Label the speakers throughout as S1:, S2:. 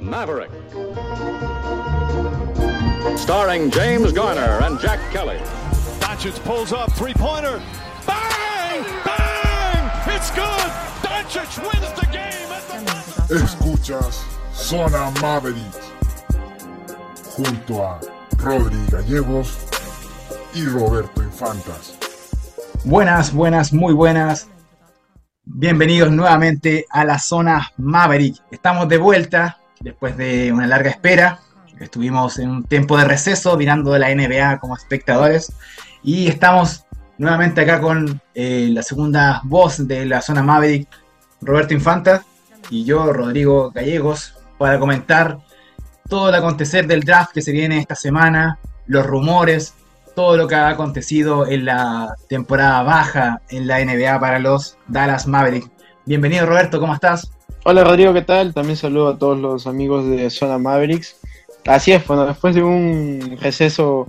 S1: Maverick. Starring James Garner and Jack Kelly.
S2: Doncic pulls up, three-pointer. Bang! Bang! It's good! Doncic wins the game at the
S3: Escuchas Zona Maverick junto a Rodri Gallegos y Roberto Infantas.
S4: Buenas, buenas, muy buenas. Bienvenidos nuevamente a la zona Maverick. Estamos de vuelta después de una larga espera. Estuvimos en un tiempo de receso mirando la NBA como espectadores y estamos nuevamente acá con eh, la segunda voz de la zona Maverick, Roberto Infanta y yo, Rodrigo Gallegos, para comentar todo el acontecer del draft que se viene esta semana, los rumores, todo lo que ha acontecido en la temporada baja en la NBA para los Dallas Mavericks. Bienvenido Roberto, ¿cómo estás?
S5: Hola Rodrigo, ¿qué tal? También saludo a todos los amigos de Zona Mavericks. Así es, bueno, después de un receso,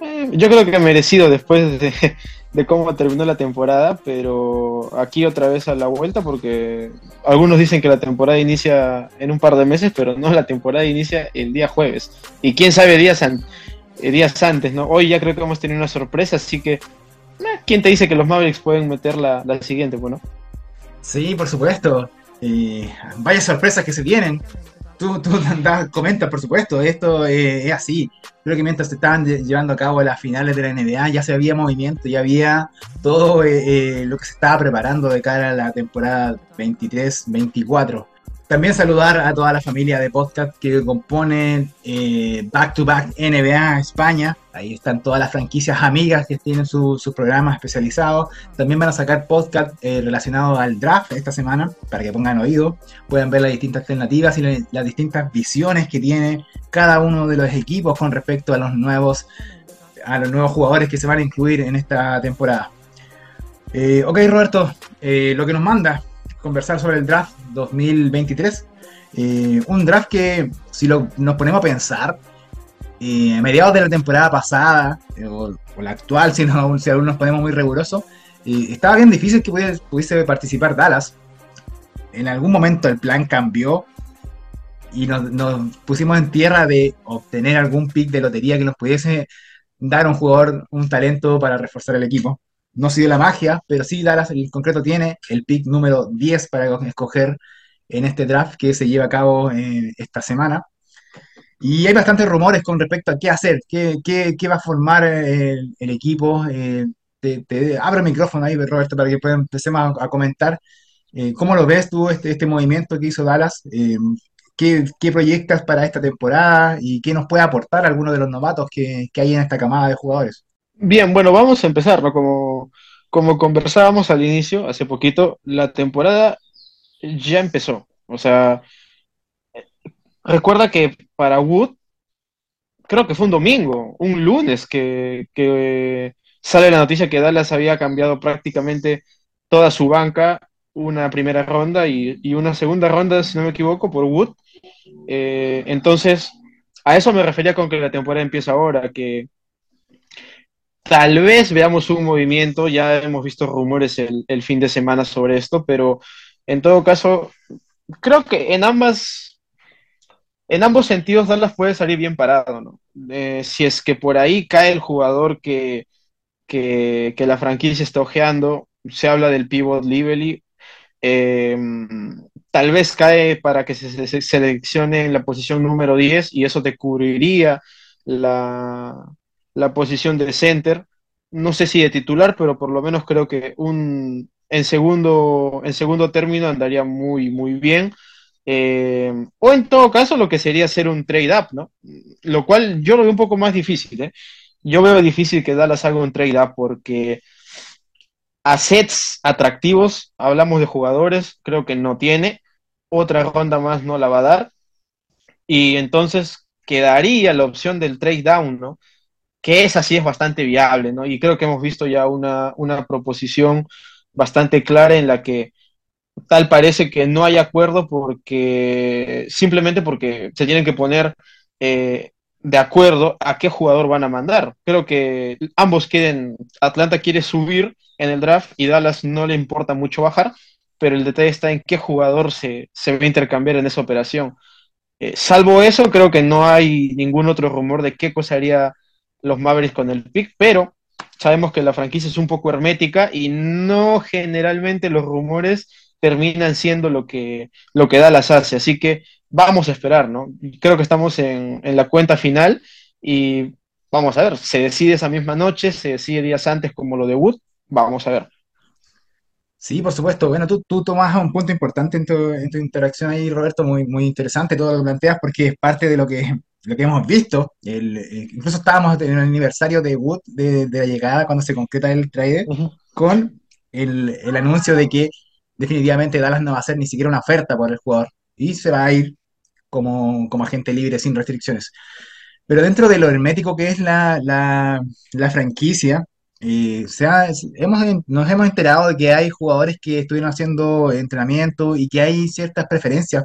S5: eh, yo creo que merecido después de, cómo terminó la temporada, pero aquí otra vez a la vuelta porque algunos dicen que la temporada inicia en un par de meses, pero no, la temporada inicia el día jueves. Y quién sabe días, eh, días antes, ¿no? Hoy ya creo que hemos tenido una sorpresa, así que... eh, ¿Quién te dice que los Mavericks pueden meter la, la siguiente? Bueno,
S4: Sí, por supuesto. Eh, vaya sorpresas que se vienen. Tú, tú da- comenta, por supuesto, esto eh, es así. Creo que mientras se estaban lle- llevando a cabo las finales de la NBA ya se había movimiento, ya había todo eh, eh, lo que se estaba preparando de cara a la temporada 23-24. También saludar a toda la familia de podcast que componen eh, Back to Back NBA España. Ahí están todas las franquicias amigas que tienen su- sus programas especializados. También van a sacar podcast eh, relacionados al draft esta semana para que pongan oído. Puedan ver las distintas alternativas y la- las distintas visiones que tiene cada uno de los equipos con respecto a los nuevos a los nuevos jugadores que se van a incluir en esta temporada. Eh, ok, Roberto, eh, lo que nos manda conversar sobre el draft 2023. Eh, un draft que, si lo, nos ponemos a pensar, eh, a mediados de la temporada pasada, eh, o, o la actual, si, no, si aún nos ponemos muy rigurosos, estaba bien difícil que pudiese, participar Dallas. En algún momento el plan cambió y nos, nos pusimos en tierra de obtener algún pick de lotería que nos pudiese dar un jugador un talento para reforzar el equipo. No sigue la magia, pero sí Dallas en concreto tiene el pick número 10 para escoger en este draft que se lleva a cabo eh, esta semana. Y hay bastantes rumores con respecto a qué hacer, qué, va a formar eh, el, equipo. Eh, te, te abro el micrófono ahí, Roberto, para que empecemos a, a comentar. Eh, ¿cómo lo ves tú, este, este movimiento que hizo Dallas? Eh, ¿qué, qué proyectas para esta temporada y qué nos puede aportar alguno de los novatos que, que hay en esta camada de jugadores?
S5: Bien, bueno, vamos a empezar, ¿no? Como, como conversábamos al inicio, hace poquito, la temporada ya empezó. O sea, recuerda que para Wood, creo que fue un domingo, un lunes, que, que sale la noticia que Dallas había cambiado prácticamente toda su banca, una primera ronda y, y una segunda ronda, si no me equivoco, por Wood. Eh, entonces, a eso me refería con que la temporada empieza ahora, que Tal vez veamos un movimiento, ya hemos visto rumores el, fin de semana sobre esto, pero en todo caso, creo que en ambas, en ambos sentidos Dallas puede salir bien parado, ¿no? Eh, si es que por ahí cae el jugador que, que, la franquicia está ojeando, se habla del pivot Lively, eh, tal vez cae para que se, se- seleccione en la posición número 10 y eso te cubriría la, la posición de center. No sé si de titular, pero por lo menos creo que un, en, segundo, en segundo término andaría muy, muy bien. Eh, o en todo caso, lo que sería hacer un trade-up, ¿no? Lo cual yo lo veo un poco más difícil, ¿eh? Yo veo difícil que Dallas haga un trade-up porque assets atractivos, hablamos de jugadores, creo que no tiene, otra ronda más no la va a dar, y entonces quedaría la opción del trade down, ¿no? Que esa sí es bastante viable, ¿no? Y creo que hemos visto ya una, una proposición bastante clara en la que tal parece que no hay acuerdo porque simplemente porque se tienen que poner eh, de acuerdo a qué jugador van a mandar. Creo que ambos quieren, Atlanta quiere subir en el draft y Dallas no le importa mucho bajar, pero el detalle está en qué jugador se, se va a intercambiar en esa operación. Eh, salvo eso, creo que no hay ningún otro rumor de qué cosa haría los Mavericks con el pick, pero sabemos que la franquicia es un poco hermética y no generalmente los rumores terminan siendo lo que, lo que Dallas. Así que vamos a esperar, ¿no? Creo que estamos en, en la cuenta final y vamos a ver, se decide esa misma noche, se decide días antes como lo de Wood, vamos a ver.
S4: Sí, por supuesto. Bueno, tú, tú tomas un punto importante en tu, en tu interacción ahí, Roberto, muy, muy interesante todo lo que planteas, porque es parte de lo que, lo que hemos visto. El, eh, incluso estábamos en el aniversario de Wood, de, de la llegada, cuando se concreta el trade,
S5: Ujú,
S4: con el, el anuncio de que definitivamente Dallas no va a hacer ni siquiera una oferta por el jugador y se va a ir como, como agente libre sin restricciones. Pero dentro de lo hermético que es la, la, la franquicia, eh, se ha- hemos, nos hemos enterado de que hay jugadores que estuvieron haciendo entrenamiento y que hay ciertas preferencias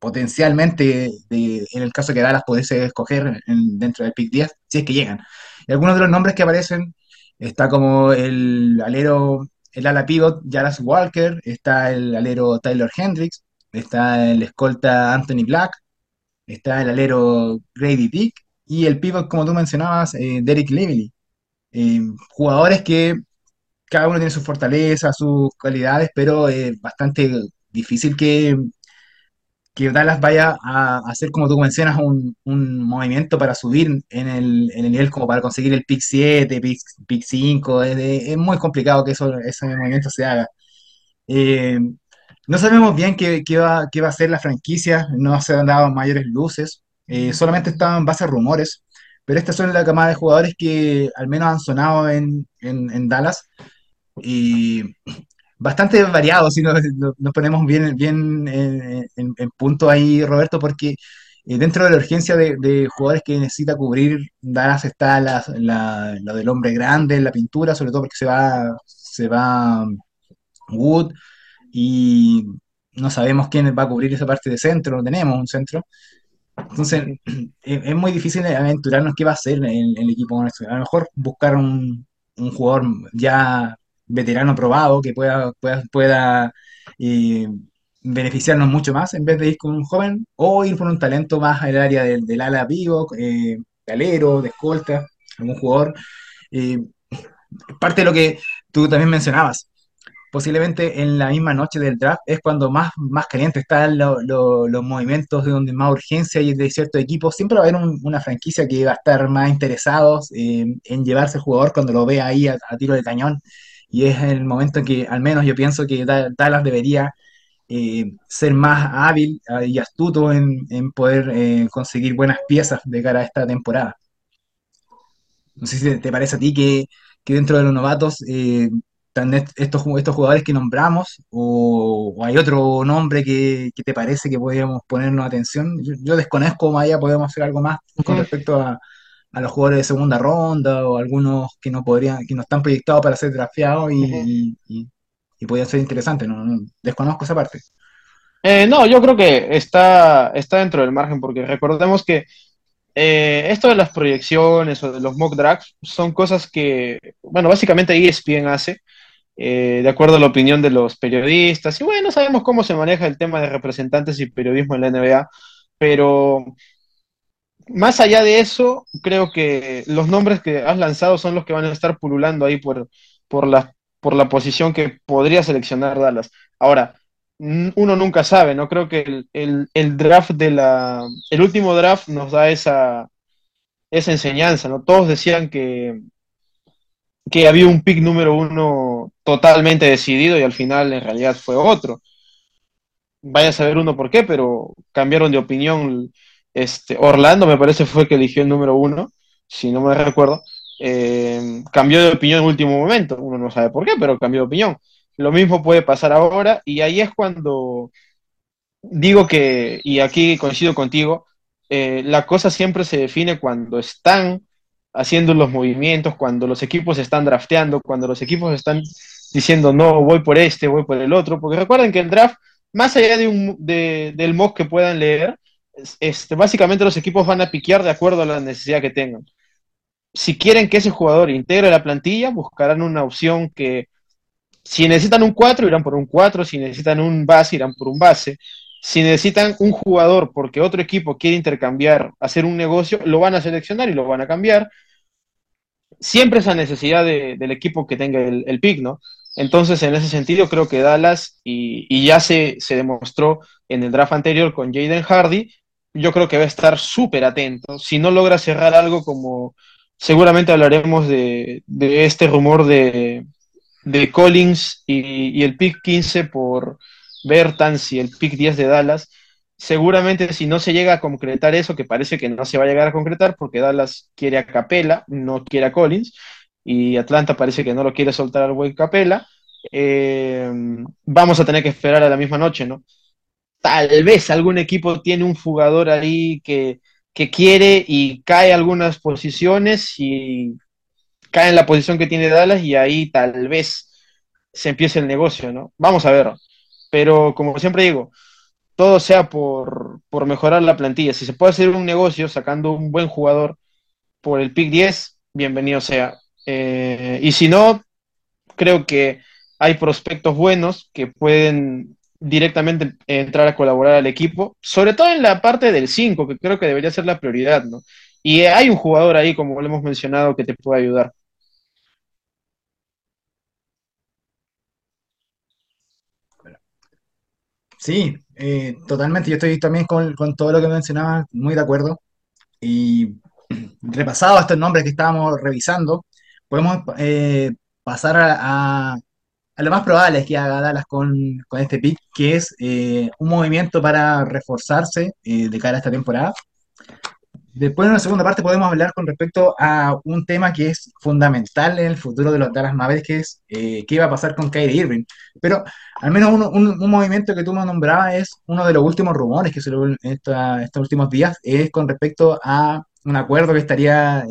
S4: potencialmente, en el caso que Dallas pudiese escoger en- dentro del pick 10, si es que llegan. Y algunos de los nombres que aparecen, está como el alero, el ala pivot Jarvis Walker, está el alero Tyler Hendricks, está el escolta Anthony Black, está el alero Grady Dick y el pivot, como tú mencionabas, eh, Derek Lively. Eh, jugadores que cada uno tiene sus fortalezas, sus cualidades, pero es bastante difícil que, que Dallas vaya a hacer, como tú mencionas, un, un movimiento para subir en el, en el nivel, como para conseguir el pick 7, pick, pick 5. Es, de- es muy complicado que eso, ese movimiento se haga. Eh, no sabemos bien qué, qué va, qué va a hacer la franquicia, no se han dado mayores luces, eh, solamente estaban en base a rumores, pero estas son la camada de jugadores que al menos han sonado en, en, en Dallas y bastante variados si nos, nos- ponemos bien, bien eh, en, en punto ahí, Roberto, porque eh, dentro de la urgencia de, jugadores que necesita cubrir, Dallas está la, la- lo del hombre grande en la pintura, sobre todo porque se va, se va Wood y no sabemos quién va a cubrir esa parte de centro, no tenemos un centro. Entonces, es, muy difícil aventurarnos qué va a hacer el, el equipo con esto. A lo mejor buscar un, un jugador ya veterano probado que pueda, pueda, pueda eh, beneficiarnos mucho más en vez de ir con un joven o ir por un talento más al área del, del ala vivo, eh, de alero, de escolta, algún jugador. Eh, parte de lo que tú también mencionabas posiblemente en la misma noche del draft es cuando más, más caliente están lo- lo- los movimientos, de donde más urgencia hay de ciertos equipos. Siempre va a haber un- una franquicia que va a estar más interesados eh, en llevarse al jugador cuando lo ve ahí a, a tiro de cañón. Y es el momento en que, al menos yo pienso que Da- Dallas debería eh, ser más hábil ah, y astuto en, en poder eh, conseguir buenas piezas de cara a esta temporada. No sé si te, parece a ti que, que dentro de los novatos eh, estos, estos jugadores que nombramos o, o hay otro nombre que, que te parece que podríamos ponernos atención. Yo, yo desconozco allá, podemos hacer algo más con respecto a, a los jugadores de segunda ronda o algunos que no podrían, que no están proyectados para ser drafteados y, y, y podrían ser interesantes. No, no, desconozco esa parte.
S5: Eh, no, yo creo que está, está dentro del margen, porque recordemos que eh, esto de las proyecciones o de los mock drafts son cosas que, bueno, básicamente ESPN hace, eh, de acuerdo a la opinión de los periodistas, y bueno, sabemos cómo se maneja el tema de representantes y periodismo en la NBA, pero más allá de eso, creo que los nombres que has lanzado son los que van a estar pululando ahí por, por la, por la posición que podría seleccionar Dallas. Ahora, uno nunca sabe, ¿no? Creo que el, el- el draft de la, el último draft nos da esa, esa enseñanza, ¿no? Todos decían que, que había un pick número uno totalmente decidido y al final en realidad fue otro vaya a saber uno por qué, pero cambiaron de opinión. Este, Orlando me parece fue que eligió el número uno, si no me recuerdo. Eh, cambió de opinión en último momento, uno no sabe por qué, pero cambió de opinión. Lo mismo puede pasar ahora y ahí es cuando digo que, y aquí coincido contigo, eh, la cosa siempre se define cuando están haciendo los movimientos, cuando los equipos están drafteando, cuando los equipos están diciendo, no, voy por este, voy por el otro, porque recuerden que el draft, más allá de un, de, del mock que puedan leer, este, básicamente los equipos van a piquear de acuerdo a la necesidad que tengan. Si quieren que ese jugador integre la plantilla, buscarán una opción que, si necesitan un 4, irán por un 4, si necesitan un base, irán por un base. si necesitan un jugador porque otro equipo quiere intercambiar, hacer un negocio, lo van a seleccionar y lo van a cambiar. Siempre esa necesidad de, del equipo que tenga el, el, pick, ¿no? Entonces, en ese sentido, creo que Dallas, y, y ya se, se, demostró en el draft anterior con Jaden Hardy, yo creo que va a estar súper atento. Si no logra cerrar algo como, seguramente hablaremos de, este rumor de, Collins y, y, el pick 15 por Bertans y el pick 10 de Dallas. Seguramente si no se llega a concretar eso, que parece que no se va a llegar a concretar porque Dallas quiere a Capela, no quiere a Collins, y Atlanta parece que no lo quiere soltar al buen Capela, eh, vamos a tener que esperar a la misma noche, ¿no? Tal vez algún equipo tiene un jugador ahí que, que quiere y cae algunas posiciones y cae en la posición que tiene Dallas y ahí tal vez se empiece el negocio, ¿no? Vamos a ver. Pero como siempre digo, todo sea por, por, mejorar la plantilla. Si se puede hacer un negocio sacando un buen jugador por el pick 10, bienvenido sea. Eh, y si no, creo que hay prospectos buenos que pueden directamente entrar a colaborar al equipo, sobre todo en la parte del 5, que creo que debería ser la prioridad, ¿no? Y hay un jugador ahí, como lo hemos mencionado, que te puede ayudar.
S4: Sí, eh, totalmente. Yo estoy también con, con, todo lo que mencionaba, muy de acuerdo. Y repasado estos nombres que estábamos revisando, podemos eh, pasar a, lo más probable que haga Dallas con, con este pick, que es eh, un movimiento para reforzarse eh, de cara a esta temporada. Después en la segunda parte podemos hablar con respecto a un tema que es fundamental en el futuro de los Dallas Mavericks, que es eh, qué iba a pasar con Kyrie Irving. Pero al menos un, un, movimiento que tú me nombrabas es uno de los últimos rumores que se lo esta, estos últimos días, es con respecto a un acuerdo que estaría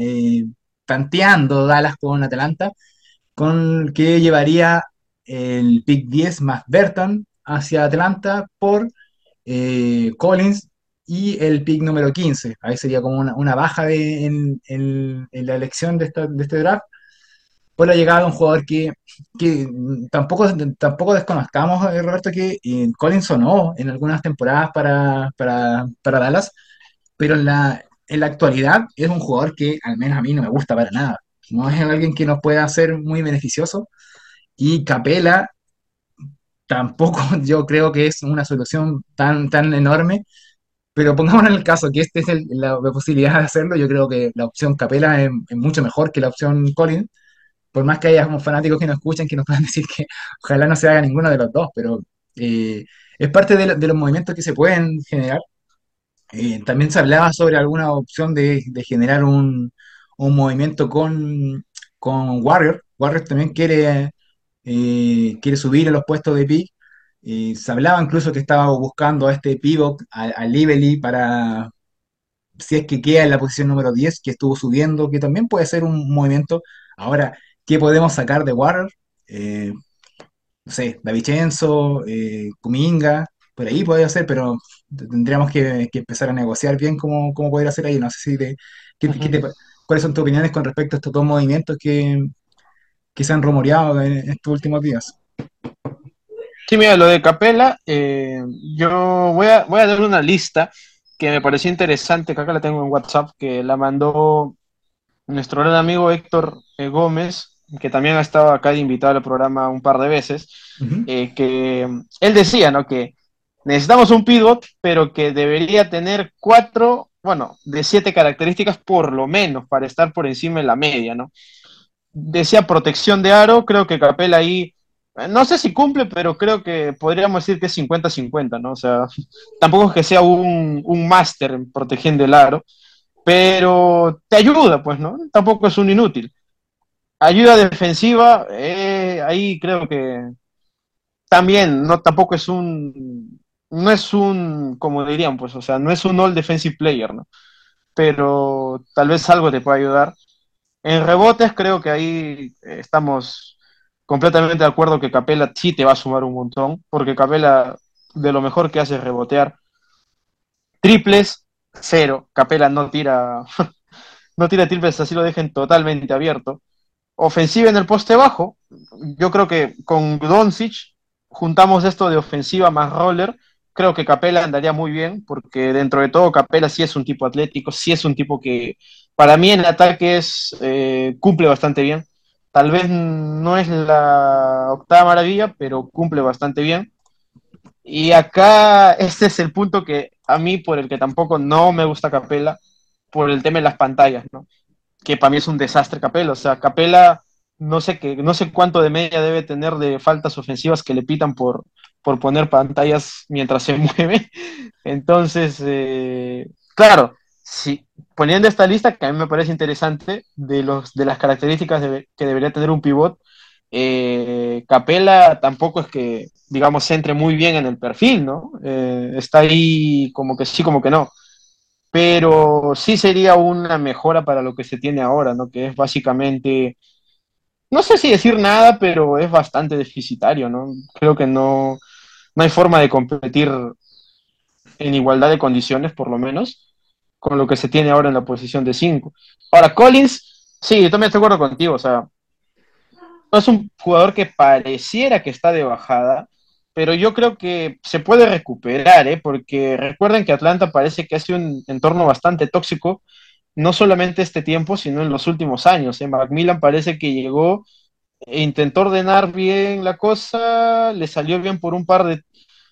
S4: tanteando Dallas con Atlanta, con que llevaría el pick 10 más Burton hacia Atlanta por eh, Collins y el pick número 15. Ahí sería como una, una baja de, en, en, la elección de, esta, de, este draft por la llegada de un jugador que, que tampoco, tampoco desconozcamos, eh, Roberto, que eh, Collins sonó en algunas temporadas para, para, para Dallas, pero en la, en la actualidad es un jugador que al menos a mí no me gusta para nada. No es alguien que nos pueda hacer muy beneficioso. Y Capela tampoco yo creo que es una solución tan, tan enorme pero pongamos en el caso que esta es la, posibilidad de hacerlo, yo creo que la opción Capela es, mucho mejor que la opción Collins, por más que haya fanáticos que nos escuchen que nos puedan decir que ojalá no se haga ninguno de los dos, pero eh, es parte de, de, los movimientos que se pueden generar. Eh, también se hablaba sobre alguna opción de, de generar un, un, movimiento con, con Warrior. Warrior también quiere, eh, quiere subir a los puestos de pick se hablaba incluso que estaba buscando a este pivot, a, a Lively, para si es que queda en la posición número 10, que estuvo subiendo, que también puede ser un movimiento. Ahora, ¿qué podemos sacar de Warrior? Eh, no sé, Davicenzo, eh, Kuminga, por ahí podría ser, pero tendríamos que, que, empezar a negociar bien cómo, cómo poder hacer ahí. No sé si te, ¿qué. ¿qué te, cuáles son tus opiniones con respecto a estos dos movimientos que, que se han rumoreado en estos últimos días.
S5: Sí, mira, lo de Capela, eh, yo voy a, voy a dar una lista que me pareció interesante, que acá la tengo en WhatsApp, que la mandó nuestro gran amigo Héctor eh, Gómez, que también ha estado acá de invitado al programa un par de veces, uh -huh. eh, que él decía, ¿no? Que necesitamos un pivot, pero que debería tener cuatro, bueno, de siete características por lo menos para estar por encima de la media, ¿no? Decía protección de aro, creo que Capela ahí no sé si cumple, pero creo que podríamos decir que es 50-50, ¿no? O sea, tampoco es que sea un, un máster en protegiendo el aro, pero te ayuda, pues, ¿no? Tampoco es un inútil. Ayuda defensiva, eh, ahí creo que también, no, tampoco es un, no es un, como dirían, pues, o sea, no es un all defensive player, ¿no? Pero tal vez algo te pueda ayudar. En rebotes creo que ahí estamos completamente de acuerdo que Capela sí te va a sumar un montón, porque Capela de lo mejor que hace es rebotear. Triples, cero. Capela no tira, no tira triples, así lo dejen totalmente abierto. Ofensiva en el poste bajo, yo creo que con Doncic juntamos esto de ofensiva más roller, creo que Capela andaría muy bien, porque dentro de todo Capela sí es un tipo atlético, sí es un tipo que para mí en ataque es, eh, cumple bastante bien. Tal vez no es la octava maravilla, pero cumple bastante bien. Y acá este es el punto que a mí por el que tampoco no me gusta Capela, por el tema de las pantallas, ¿no? Que para mí es un desastre Capela. O sea, Capela no sé qué, no sé cuánto de media debe tener de faltas ofensivas que le pitan por, por poner pantallas mientras se mueve. Entonces, eh, claro, si, poniendo esta lista, que a mí me parece interesante, de, los, de las características que debería tener un pivot, eh, Capela tampoco es que, digamos, entre muy bien en el perfil, ¿no? Eh, está ahí como que sí, como que no. Pero sí sería una mejora para lo que se tiene ahora, ¿no? Que es básicamente no sé si decir nada, pero es bastante deficitario, ¿no? Creo que no, no hay forma de competir en igualdad de condiciones, por lo menos, con lo que se tiene ahora en la posición de 5. Ahora, Collins, sí, yo también estoy de acuerdo contigo, o sea, es un jugador que pareciera que está de bajada, pero yo creo que se puede recuperar, ¿eh? porque recuerden que Atlanta parece que hace un entorno bastante tóxico no solamente este tiempo, sino en los últimos años. ¿eh? Macmillan parece que llegó e intentó ordenar bien la cosa, le salió bien por un par de,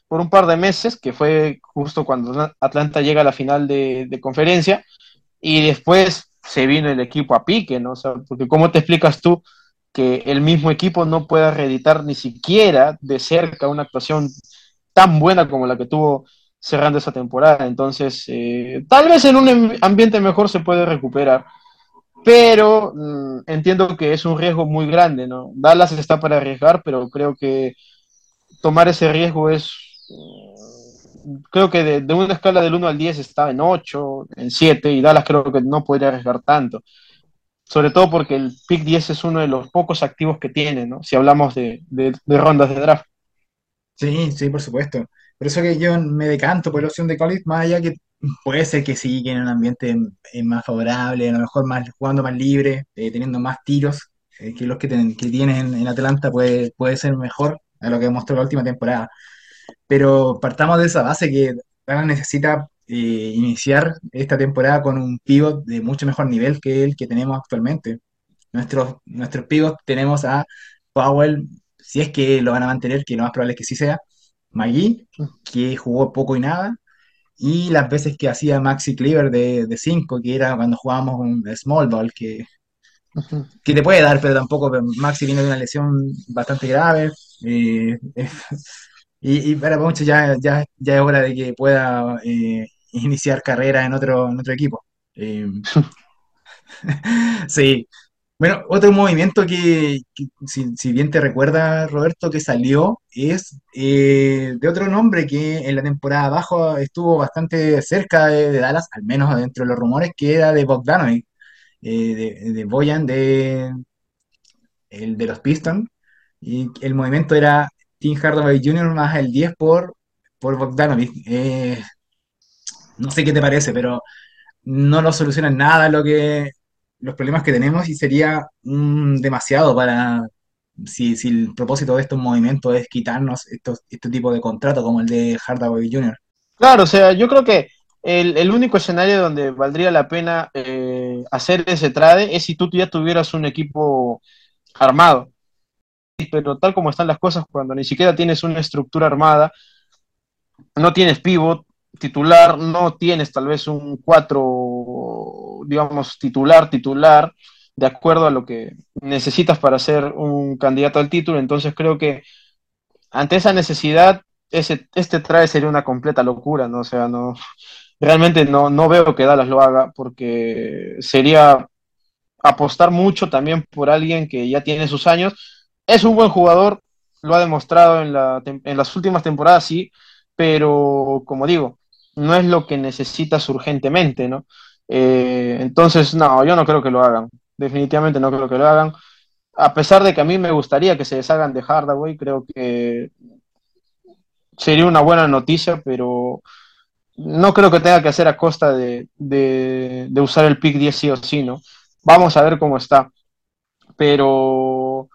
S5: por un par de meses, que fue justo cuando Atlanta llega a la final de, conferencia, y después se vino el equipo a pique, ¿no? O sea, porque ¿cómo te explicas tú que el mismo equipo no pueda reeditar ni siquiera de cerca una actuación tan buena como la que tuvo cerrando esa temporada. Entonces, eh, tal vez en un ambiente mejor se puede recuperar, pero mm, entiendo que es un riesgo muy grande, ¿no? Dallas está para arriesgar, pero creo que tomar ese riesgo es, creo que de, una escala del 1 al 10 está en 8, en 7, y Dallas creo que no podría arriesgar tanto. Sobre todo porque el pick 10 es uno de los pocos activos que tiene, ¿no? Si hablamos de, de rondas de draft.
S4: Sí, sí, por supuesto. Por eso que yo me decanto por la opción de Collins, más allá que puede ser que sí, que en un ambiente más favorable, a lo mejor más jugando más libre, eh, teniendo más tiros eh, que los que, tienen en, Atlanta, puede, puede ser mejor a lo que mostró la última temporada. Pero partamos de esa base que Dallas necesita iniciar esta temporada con un pivot de mucho mejor nivel que el que tenemos actualmente. Nuestros, nuestros pivots tenemos a Powell, si es que lo van a mantener, que lo más probable es que sí sea, Magui, que jugó poco y nada, y las veces que hacía Maxi Cleaver de 5, que era cuando jugábamos un small ball, que, que te puede dar, pero tampoco Maxi viene de una lesión bastante grave. Eh, y, para muchos ya, ya, ya, es hora de que pueda eh, iniciar carrera en otro, en otro equipo. Eh, sí, bueno, otro movimiento que, si, bien te recuerda, Roberto, que salió es eh, de otro nombre que en la temporada abajo estuvo bastante cerca de, Dallas, al menos dentro de los rumores, que era de Bogdanovic, eh, de, de Boyan, de, el de los Pistons. Y el movimiento era Tim Hardaway Jr. más el 10 por, por Bogdanovic. Eh, no sé qué te parece, pero no lo soluciona nada lo que los problemas que tenemos y sería demasiado para, si, si, el propósito de estos movimientos es quitarnos estos, este tipo de contrato como el de Hardaway Jr.
S5: Claro, o sea, yo creo que el, único escenario donde valdría la pena eh, hacer ese trade es si tú ya tuvieras un equipo armado. Pero tal como están las cosas, cuando ni siquiera tienes una estructura armada, no tienes pivot, titular, no tienes tal vez un 4, digamos, titular, titular, de acuerdo a lo que necesitas para ser un candidato al título. Entonces creo que ante esa necesidad, ese, este trae sería una completa locura, ¿no? O sea, no, realmente no, no veo que Dallas lo haga porque sería apostar mucho también por alguien que ya tiene sus años. Es un buen jugador, lo ha demostrado en, la, en las últimas temporadas, sí, pero como digo, no es lo que necesitas urgentemente, ¿no? Eh, entonces, no, yo no creo que lo hagan. Definitivamente no creo que lo hagan. A pesar de que a mí me gustaría que se deshagan de Hardaway, creo que sería una buena noticia, pero no creo que tenga que hacer a costa de, de usar el pick 10 sí o sí, ¿no? Vamos a ver cómo está. Pero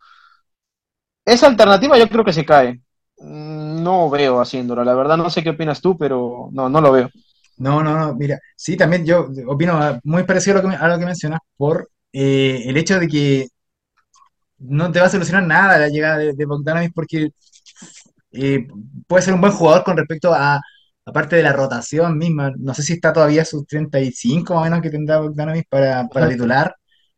S5: esa alternativa yo creo que se cae no veo haciéndolo. La verdad no sé qué opinas tú, pero no, no lo veo.
S4: No, no, no, mira, sí, también yo opino muy parecido a lo que, a lo que mencionas por eh, el hecho de que no te va a solucionar nada la llegada de, de Bogdanovic porque eh, puede ser un buen jugador con respecto a, aparte de la rotación misma. No sé si está todavía sus 35 más o menos que tendrá Bogdanovic para, para titular.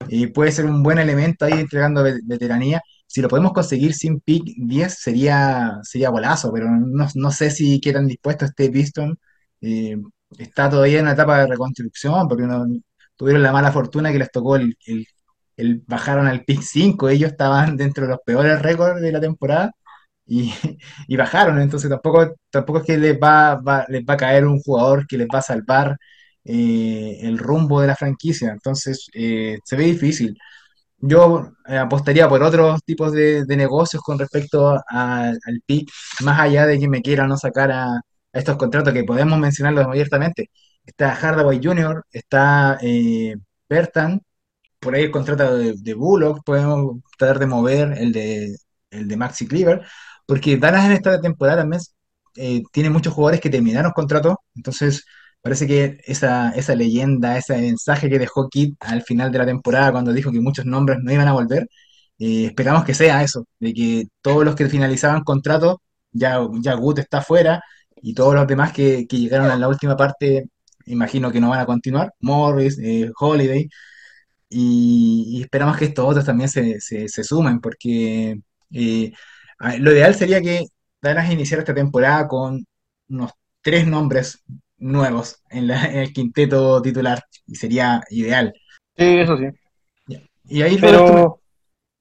S4: Y puede ser un buen elemento ahí entregando ve- veteranía. Si lo podemos conseguir sin pick 10 sería, sería golazo, pero no, no sé si qué tan dispuesto esté Piston. Eh, está todavía en una etapa de reconstrucción porque tuvieron la mala fortuna que les tocó el, el- bajaron al pick cinco Ellos estaban dentro de los peores récords de la temporada y, y bajaron, entonces tampoco, tampoco es que les va, va- les va a caer un jugador que les va a salvar eh, el rumbo de la franquicia, entonces eh, se ve difícil. Yo eh, apostaría por otros tipos de, de negocios con respecto a- al pick, más allá de que me quieran no sacar a, estos contratos que podemos mencionarlos abiertamente. Está Hardaway Jr., está eh, Bertan, por ahí el contrato de, Bullock, podemos tratar de mover el de, el de Maxi Cleaver, porque Dallas en esta temporada también eh, tiene muchos jugadores que terminaron contrato, entonces parece que esa, esa leyenda, ese mensaje que dejó Kidd al final de la temporada cuando dijo que muchos nombres no iban a volver, eh, esperamos que sea eso, de que todos los que finalizaban contrato, ya, ya está fuera, y todos los demás que, que llegaron a la última parte, imagino que no van a continuar, Morris, eh, Holiday, y, esperamos que estos otros también se, se, sumen, porque eh, a- lo ideal sería que Dallas iniciara esta temporada con unos tres nombres nuevos en, la- en el quinteto titular, y sería ideal.
S5: Sí, eso sí.
S4: Y ahí, Roberto,
S5: Pero,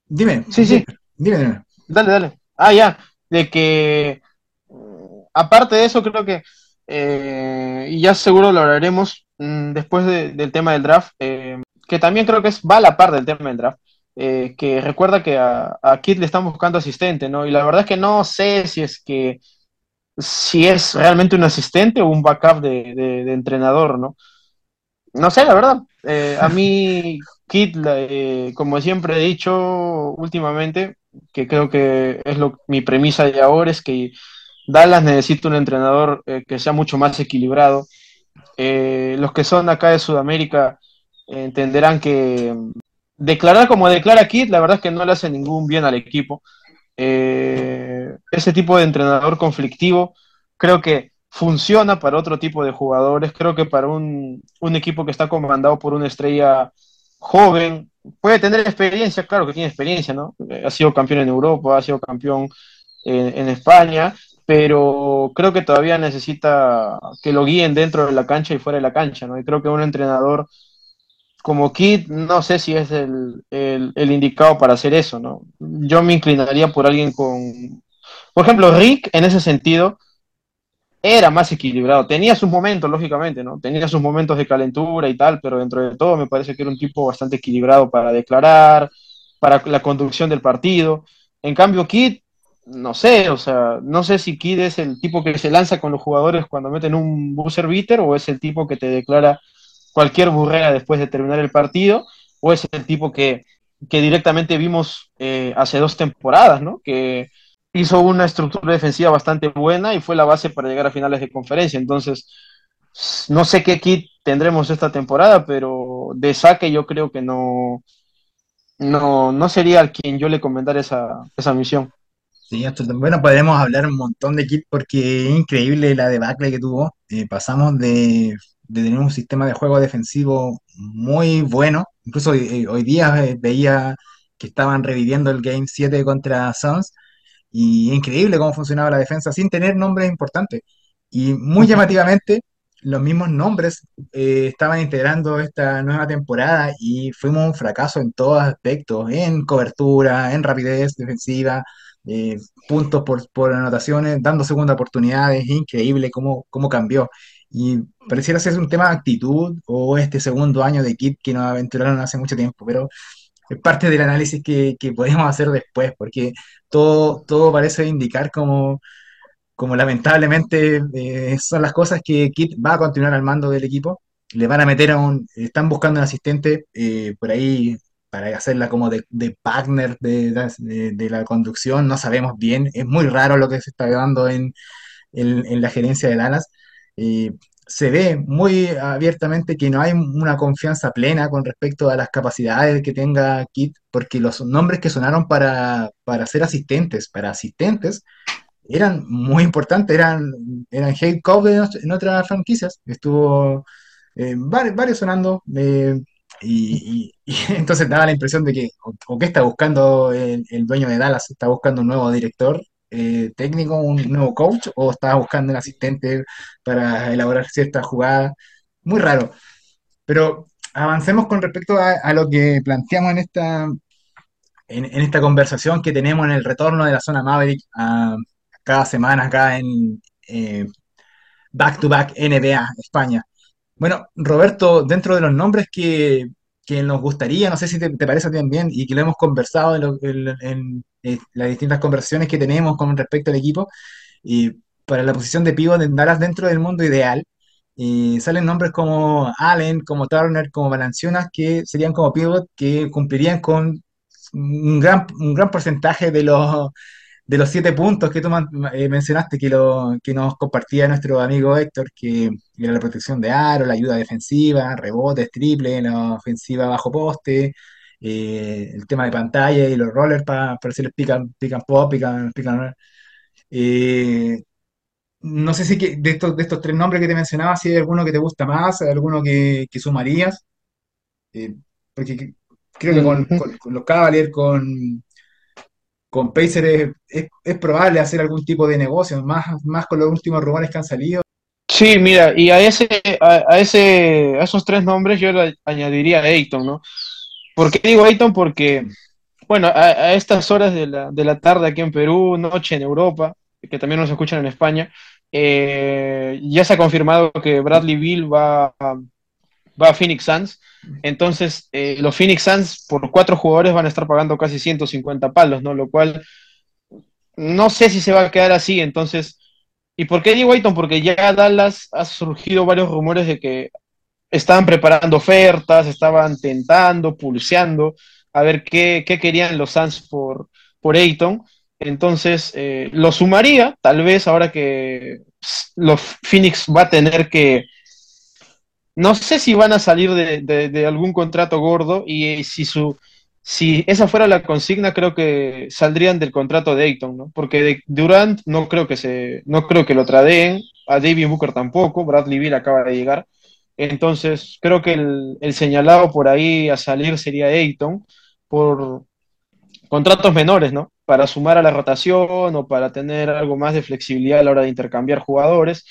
S4: dime,
S5: sí, sí,
S4: dime, dime.
S5: dale, dale. Ah, ya, de que mm, aparte de eso, creo que, eh, y ya seguro lo hablaremos mm, después de- del tema del draft, eh, que también creo que es, va a la par del tema del draft, eh, que recuerda que a, a Kid le están buscando asistente, ¿no? Y la verdad es que no sé si es que, si es realmente un asistente o un backup de, de- de entrenador, ¿no? No sé, la verdad. Eh, a mí, la- eh, como siempre he dicho últimamente, que creo que es lo, mi premisa de ahora, es que Dallas necesita un entrenador eh, que sea mucho más equilibrado. Los que son acá de Sudamérica entenderán que mm, declarar como declara Kid, la verdad es que no le hace ningún bien al equipo. Eh, ese tipo de entrenador conflictivo creo que funciona para otro tipo de jugadores. Creo que para un, un equipo que está comandado por una estrella joven, puede tener experiencia, claro que tiene experiencia, ¿no? Ha sido campeón en Europa, ha sido campeón en, en España, pero creo que todavía necesita que lo guíen dentro de la cancha y fuera de la cancha, ¿no? Y creo que un entrenador como Kid, no sé si es el, el, indicado para hacer eso, ¿no? Yo me inclinaría por alguien con, por ejemplo, Rick en ese sentido era más equilibrado. Tenía sus momentos, lógicamente, ¿no? Tenía sus momentos de calentura y tal, pero dentro de todo me parece que era un tipo bastante equilibrado para declarar, para la conducción del partido. En cambio, Kid, no sé, o sea, no sé si Kid es el tipo que se lanza con los jugadores cuando meten un buzzer beater o es el tipo que te declara cualquier burrera después de terminar el partido, o es el tipo que, que directamente vimos eh, hace dos temporadas, ¿no? Que hizo una estructura defensiva bastante buena y fue la base para llegar a finales de conferencia. Entonces, no sé qué kit tendremos esta temporada, pero de saque yo creo que no, no, no sería al quien yo le comentar esa, esa misión.
S4: Sí, bueno, podremos hablar un montón de Kid porque es increíble la debacle que tuvo. Eh, pasamos de, de tener un sistema de juego defensivo muy bueno. Incluso hoy, eh, hoy día eh, veía que estaban reviviendo el Game 7 contra Suns y increíble cómo funcionaba la defensa sin tener nombres importantes. Y muy llamativamente, los mismos nombres eh, estaban integrando esta nueva temporada y fuimos un fracaso en todos aspectos, en cobertura, en rapidez defensiva, eh, puntos por, por anotaciones, dando segunda oportunidades, es increíble cómo, cómo cambió. Y pareciera ser un tema de actitud o este segundo año de kit que nos aventuraron hace mucho tiempo, pero es parte del análisis que, que podemos hacer después, porque todo, todo parece indicar como, como lamentablemente eh, son las cosas que Kit va a continuar al mando del equipo. Le van a meter a un, están buscando un asistente, eh, por ahí para hacerla como de, de partner de, de- de la conducción, no sabemos bien, es muy raro lo que se está dando en, en- en la gerencia de Dallas. Se ve muy abiertamente que no hay una confianza plena con respecto a las capacidades que tenga Kit, porque los nombres que sonaron para, para ser asistentes, para asistentes, eran muy importantes, eran, eran head coach en, ot- en otras franquicias. Estuvo eh, vari- varios, sonando. eh, y, entonces daba la impresión de que o, que está buscando el dueño de Dallas, está buscando un nuevo director eh, técnico, un nuevo coach, o estaba buscando un asistente para elaborar ciertas jugadas. Muy raro. Pero avancemos con respecto a, lo que planteamos en esta, en, esta conversación que tenemos en el retorno de la zona Maverick cada semana acá en eh, Back to Back NBA España. Bueno, Roberto, dentro de los nombres que, que nos gustaría, no sé si te, te parece también, y que lo hemos conversado en, lo- en- en, eh, las distintas conversaciones que tenemos con respecto al equipo, y para la posición de pívot en Dallas dentro del mundo ideal, y salen nombres como Allen, como Turner, como Valanciunas, que serían como pívot que cumplirían con un gran, un gran porcentaje de los, de los siete puntos que tú eh, mencionaste, que, lo, que nos compartía nuestro amigo Héctor, que era la protección de aro, la ayuda defensiva, rebotes, triple, la ofensiva bajo poste, eh, el tema de pantalla y los rollers para hacerles pick and, pick and pop, pick and, pick and. Eh, no sé si que, de estos, de estos tres nombres que te mencionaba, si hay alguno que te gusta más, alguno que, que sumarías, porque que- creo que con,
S5: Ujú.
S4: con- con los Cavaliers, con, con Pacers es, probable hacer algún tipo de negocio, más, más con los últimos rumores que han salido.
S5: Sí, mira, y a ese, a, ese, a esos tres nombres yo le añadiría a Ayton, ¿no? ¿Por qué digo Ayton? Porque, bueno, a, estas horas de la, de la tarde aquí en Perú, noche en Europa, que también nos escuchan en España, eh, ya se ha confirmado que Bradley Beal va, va a Phoenix Suns. Entonces, eh, los Phoenix Suns por cuatro jugadores van a estar pagando casi 150 palos, ¿no? Lo cual no sé si se va a quedar así. Entonces, ¿y por qué digo Ayton? Porque ya Dallas ha surgido varios rumores de que estaban preparando ofertas, estaban tentando, pulseando, a ver qué, querían los Suns por, por Ayton. Entonces, eh, lo sumaría, tal vez ahora que pss, los Phoenix va a tener que, no sé si van a salir de, algún contrato gordo y eh, si su, si esa fuera la consigna, creo que saldrían del contrato de Ayton, ¿no? Porque Durant no creo que se, no creo que lo tradeen, a David Booker tampoco, Bradley Beal acaba de llegar. Entonces, creo que el, el señalado por ahí a salir sería Ayton por contratos menores, ¿no? Para sumar a la rotación o para tener algo más de flexibilidad a la hora de intercambiar jugadores.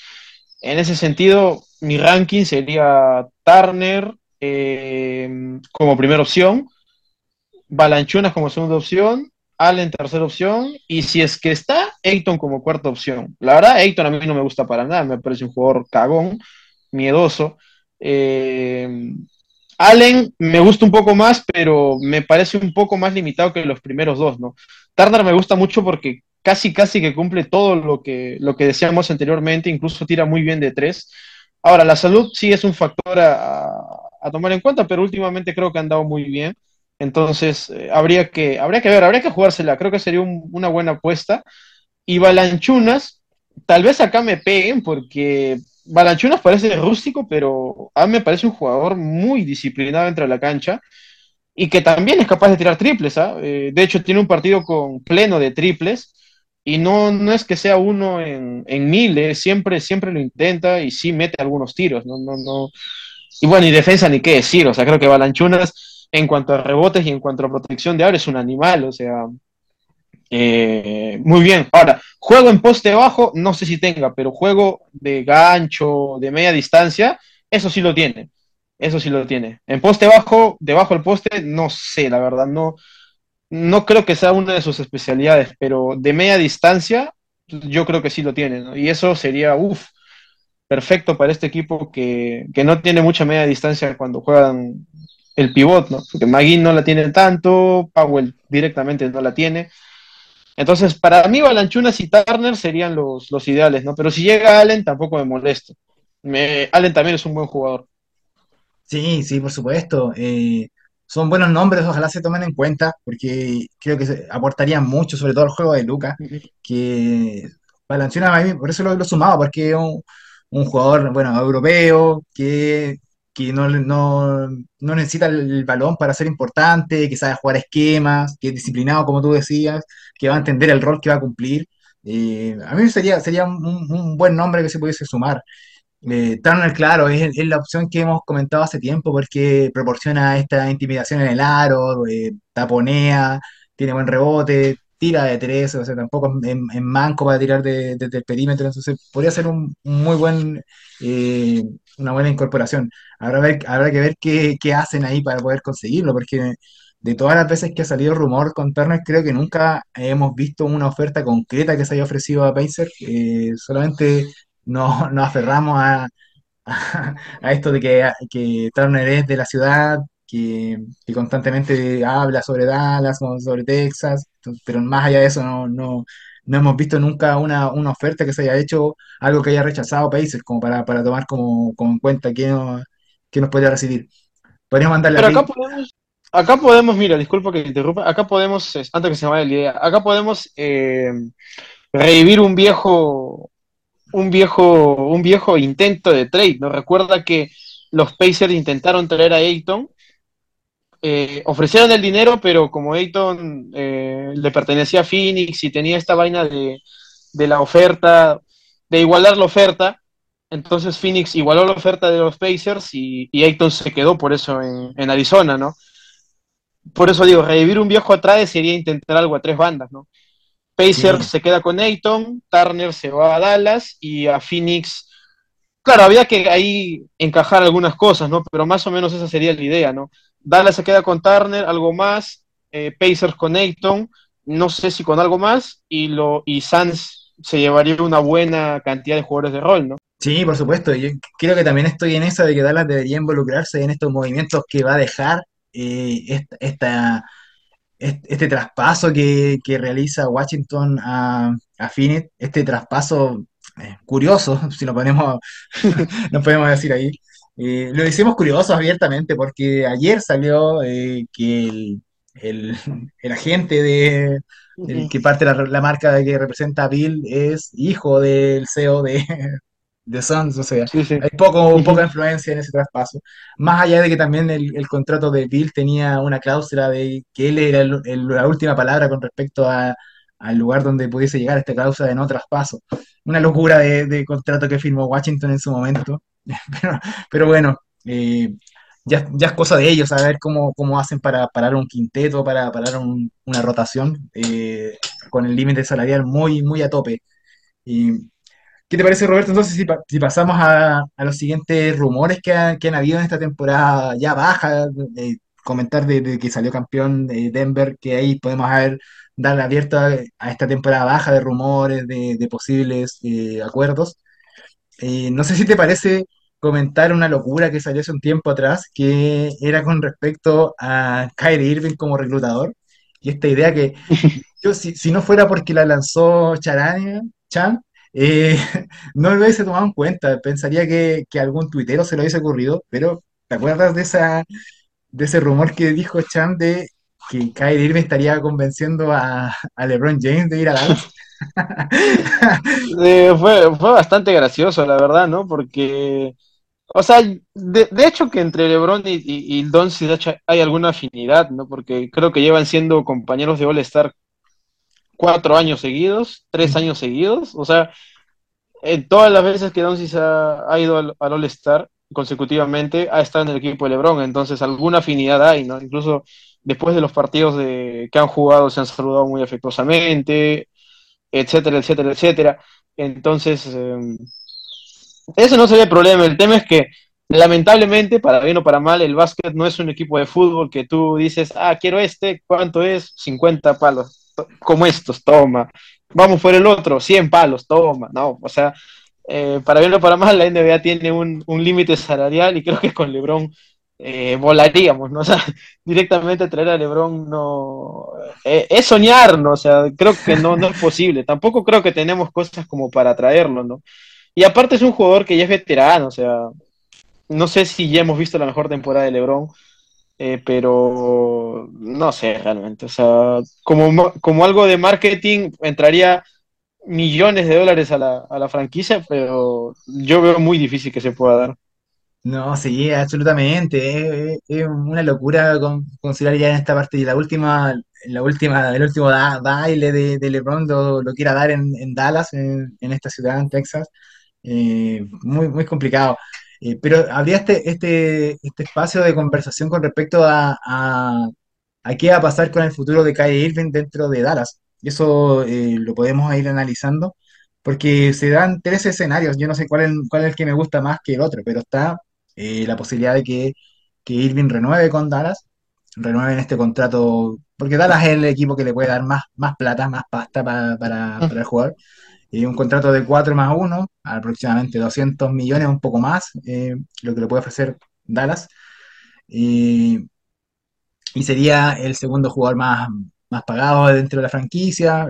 S5: En ese sentido, mi ranking sería Turner eh, como primera opción, Balanchunas como segunda opción, Allen tercera opción, y si es que está, Ayton como cuarta opción. La verdad, Ayton a mí no me gusta para nada, me parece un jugador cagón, miedoso. Eh, Allen me gusta un poco más, pero me parece un poco más limitado que los primeros dos, ¿no? Turner me gusta mucho porque casi, casi que cumple todo lo que, lo que decíamos anteriormente, incluso tira muy bien de tres. Ahora, la salud sí es un factor a, tomar en cuenta, pero últimamente creo que ha andado muy bien. Entonces, eh, habría que, habría que ver, habría que jugársela. Creo que sería un- una buena apuesta. Y Balanchunas, tal vez acá me peguen porque Balanchunas parece rústico, pero a mí me parece un jugador muy disciplinado dentro de la cancha y que también es capaz de tirar triples. ¿ah? Eh, de hecho, tiene un partido con pleno de triples y no, no es que sea uno en, en mil, eh, siempre, siempre lo intenta y sí mete algunos tiros. No, no, no. Y bueno, y defensa ni qué decir, o sea, creo que Balanchunas en cuanto a rebotes y en cuanto a protección de área es un animal, o sea, eh, muy bien. Ahora, juego en poste bajo, no sé si tenga, pero juego de gancho, de media distancia, eso sí lo tiene. Eso sí lo tiene. En poste bajo, debajo del poste, no sé, la verdad, no, no creo que sea una de sus especialidades, pero de media distancia, yo creo que sí lo tiene, ¿no? Y eso sería, uff, perfecto para este equipo que, que no tiene mucha media distancia cuando juegan el pivot, ¿no? Porque Magui no la tiene tanto, Powell directamente no la tiene. Entonces, para mí, Balanchunas y Turner serían los, los ideales, ¿no? Pero si llega Allen, tampoco me molesto. Me, Allen también es un buen jugador.
S4: Sí, sí, por supuesto. Eh, son buenos nombres, ojalá se tomen en cuenta, porque creo que se- aportarían mucho, sobre todo el juego de Luca, que Valanciunas a mí, por eso lo, lo sumaba, porque es un, un jugador, bueno, europeo, que, que no, no, no necesita el, el balón para ser importante, que sabe jugar esquemas, que es disciplinado, como tú decías, que va a entender el rol que va a cumplir. Eh, a mí sería, sería un, un buen nombre que se pudiese sumar. Eh, Turner, claro, es, es la opción que hemos comentado hace tiempo porque proporciona esta intimidación en el aro, eh, taponea, tiene buen rebote, tira de tres, o sea, tampoco es, es manco para tirar de- desde el perímetro, entonces podría ser un, un muy buen, eh, una buena incorporación. Habrá, ver- habrá que ver qué, qué hacen ahí para poder conseguirlo, porque de todas las veces que ha salido rumor con Turner, creo que nunca hemos visto una oferta concreta que se haya ofrecido a Pacer, eh, solamente no, nos aferramos a, a, a esto de que, que Turner es de la ciudad, que, que constantemente habla sobre Dallas, sobre Texas, pero más allá de eso no, no, no hemos visto nunca una, una oferta que se haya hecho, algo que haya rechazado Pacers, como para, para tomar como, como en cuenta que, no, que nos podría recibir. Podríamos mandarle a
S5: Pero acá podemos, acá podemos, mira, disculpa que te interrumpa, acá podemos, antes que se me vaya la idea, acá podemos eh, revivir un viejo, un viejo, un viejo intento de trade, ¿no? Recuerda que los Pacers intentaron traer a Ayton, eh, ofrecieron el dinero, pero como Ayton eh, le pertenecía a Phoenix y tenía esta vaina de, de la oferta, de igualar la oferta, entonces Phoenix igualó la oferta de los Pacers y, y Ayton se quedó por eso en, en Arizona, ¿no? Por eso digo, revivir un viejo atrás sería intentar algo a tres bandas, ¿no? Pacers
S4: Sí.
S5: se queda con Ayton, Turner se va a Dallas y a Phoenix. Claro, había que ahí encajar algunas cosas, ¿no? Pero más o menos esa sería la idea, ¿no? Dallas se queda con Turner, algo más, eh, Pacers con Ayton, no sé si con algo más, y, lo, y Suns se llevaría una buena cantidad de jugadores de rol, ¿no?
S4: Sí, por supuesto. Yo creo que también estoy en esa de que Dallas debería involucrarse en estos movimientos que va a dejar eh, esta, esta- este, este traspaso que, que realiza Washington a, a Phoenix, este traspaso eh, curioso, si lo ponemos, nos podemos decir ahí. Eh, lo hicimos curioso abiertamente porque ayer salió eh, que el, el- el agente de el que parte la, la marca que representa a Bill es hijo del CEO de, de Suns, o sea,
S5: Sí, sí.
S4: hay poco, poca influencia en ese traspaso. Más allá de que también el, el contrato de Bill tenía una cláusula de que él era el- el- la última palabra con respecto a- al lugar donde pudiese llegar esta cláusula de no traspaso. Una locura de, de contrato que firmó Washington en su momento. Pero, pero bueno, eh, ya, ya es cosa de ellos, a ver cómo, cómo hacen para parar un quinteto, para parar un- una rotación eh, con el límite salarial muy, muy a tope. Y, ¿Qué te parece, Roberto? Entonces, si, pa- si pasamos a, a los siguientes rumores que, ha- que han habido en esta temporada ya baja, eh, comentar de, de que salió campeón de Denver, que ahí podemos haber darle abierta a, a esta temporada baja de rumores, de, de posibles eh, acuerdos. Eh, no sé si te parece comentar una locura que salió hace un tiempo atrás, que era con respecto a Kyrie Irving como reclutador, y esta idea que yo, si, si no fuera porque la lanzó Charania, Chan, eh, no lo hubiese tomado en cuenta. Pensaría que, que algún tuitero se lo hubiese ocurrido, pero ¿te acuerdas de esa, de ese rumor que dijo Chan de que Kyrie Irving estaría convenciendo a, a LeBron James de ir a Dallas?
S5: Fue, fue bastante gracioso, la verdad, ¿no? Porque, o sea, de, de hecho que entre LeBron y, y, y Doncic hay alguna afinidad, ¿no? Porque creo que llevan siendo compañeros de All-Star cuatro años seguidos, tres años seguidos, o sea, en todas las veces que Doncic ha, ha ido al, al All-Star consecutivamente, ha estado en el equipo de LeBron, entonces alguna afinidad hay, ¿no? Incluso después de los partidos de, que han jugado se han saludado muy afectuosamente, etcétera, etcétera, etcétera. Entonces, eh, ese no sería el problema. El tema es que, lamentablemente, para bien o para mal, el básquet no es un equipo de fútbol que tú dices, ah, quiero este, ¿cuánto es? 50 palos, como estos, toma. Vamos por el otro, 100 palos, toma. No, o sea, eh, para bien o para mal, la NBA tiene un, un límite salarial y creo que con LeBron eh, volaríamos, ¿no? O sea, directamente traer a LeBron no eh, es soñar, ¿no? O sea, creo que no, no es posible. Tampoco creo que tenemos cosas como para traerlo, ¿no? Y aparte es un jugador que ya es veterano, o sea, no sé si ya hemos visto la mejor temporada de LeBron, eh, pero no sé realmente. O sea, como, como algo de marketing entraría millones de dólares a la, a la franquicia, pero yo veo muy difícil que se pueda dar.
S4: No, sí, absolutamente. Es, es una locura con- considerar ya en esta parte y la última, la última, el último da- baile de, de LeBron lo, lo quiera dar en, en Dallas, en, en esta ciudad, en Texas. Eh, muy, muy complicado. Eh, pero habría este, este, este espacio de conversación con respecto a, a, a qué va a pasar con el futuro de Kyrie Irving dentro de Dallas. Y eso eh, lo podemos ir analizando, porque se dan tres escenarios. Yo no sé cuál es, cuál es el que me gusta más que el otro, pero está eh, la posibilidad de que, que Irving renueve con Dallas, renueve en este contrato, porque Dallas es el equipo que le puede dar más, más plata, más pasta para, para, para el jugador un contrato de 4 más uno aproximadamente 200 millones, un poco más, eh, lo que le puede ofrecer Dallas. Y, y sería el segundo jugador más, más pagado dentro de la franquicia.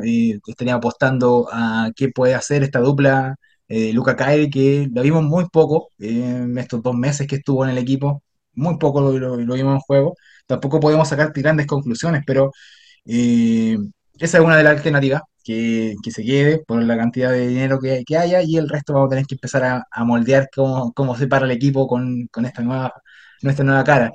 S4: Estaría apostando a qué puede hacer esta dupla eh, Luca Kyrie, que lo vimos muy poco eh, en estos dos meses que estuvo en el equipo. Muy poco lo vimos en juego. Tampoco podemos sacar grandes conclusiones, pero eh, esa es una de las alternativas, que, que se quede por la cantidad de dinero que, que haya y el resto vamos a tener que empezar a, moldear cómo, cómo se para el equipo con, con esta nueva, nuestra nueva cara.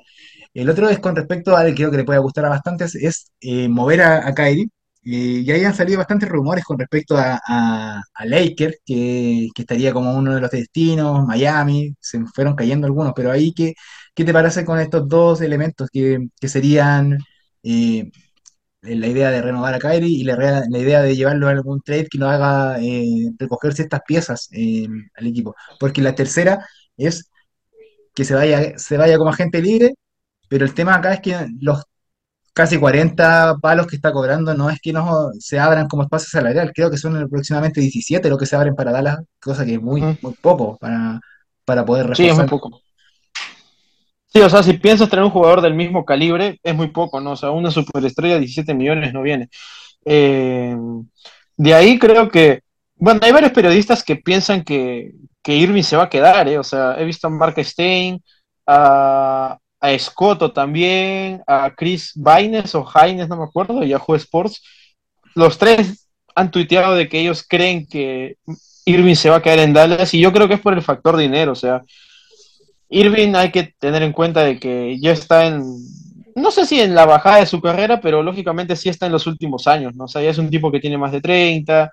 S4: El otro es con respecto al que creo que le puede gustar a bastantes, es eh, mover a, a Kyrie. Eh, y ahí han salido bastantes rumores con respecto a, a, a Lakers, que, que estaría como uno de los destinos, Miami, se fueron cayendo algunos, pero ahí, ¿qué, qué te parece con estos dos elementos que, que serían eh, la idea de renovar a Kyrie y la, idea de llevarlo a algún trade que lo haga eh, recoger ciertas piezas eh, al equipo? Porque la tercera es que se vaya, se vaya como agente libre pero el tema acá es que los casi 40 palos que está cobrando no es que no se abran como espacio salarial, creo que son aproximadamente 17 lo que se abren para Dallas, cosa que es muy, muy poco para, para poder
S5: Sí, es muy
S4: reforzar.
S5: poco. Sí, o sea, si piensas tener un jugador del mismo calibre, es muy poco, ¿no? O sea, una superestrella, 17 millones no viene. Eh, de ahí creo que, bueno, hay varios periodistas que piensan que, que Irving se va a quedar, ¿eh? O sea, he visto a Mark Stein, a, a Escoto también, a Chris Baines o Haines, no me acuerdo, y a Yahoo Sports. Los tres han tuiteado de que ellos creen que Irving se va a quedar en Dallas y yo creo que es por el factor dinero, o sea, Irving hay que tener en cuenta de que ya está en, no sé si en la bajada de su carrera, pero lógicamente sí está en los últimos años, ¿no? O sea, ya es un tipo que tiene más de 30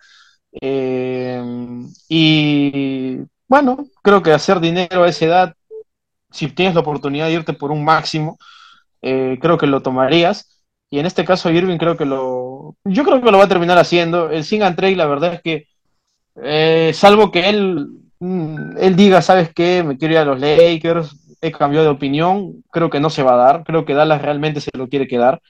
S5: eh, y bueno, creo que hacer dinero a esa edad, si tienes la oportunidad de irte por un máximo, eh, creo que lo tomarías. Y en este caso Irving creo que lo, yo creo que lo va a terminar haciendo. El Sing and Trade, la verdad es que eh, salvo que él, él diga, ¿sabes qué? Me quiero ir a los Lakers, he cambiado de opinión, creo que no se va a dar, creo que Dallas realmente se lo quiere quedar.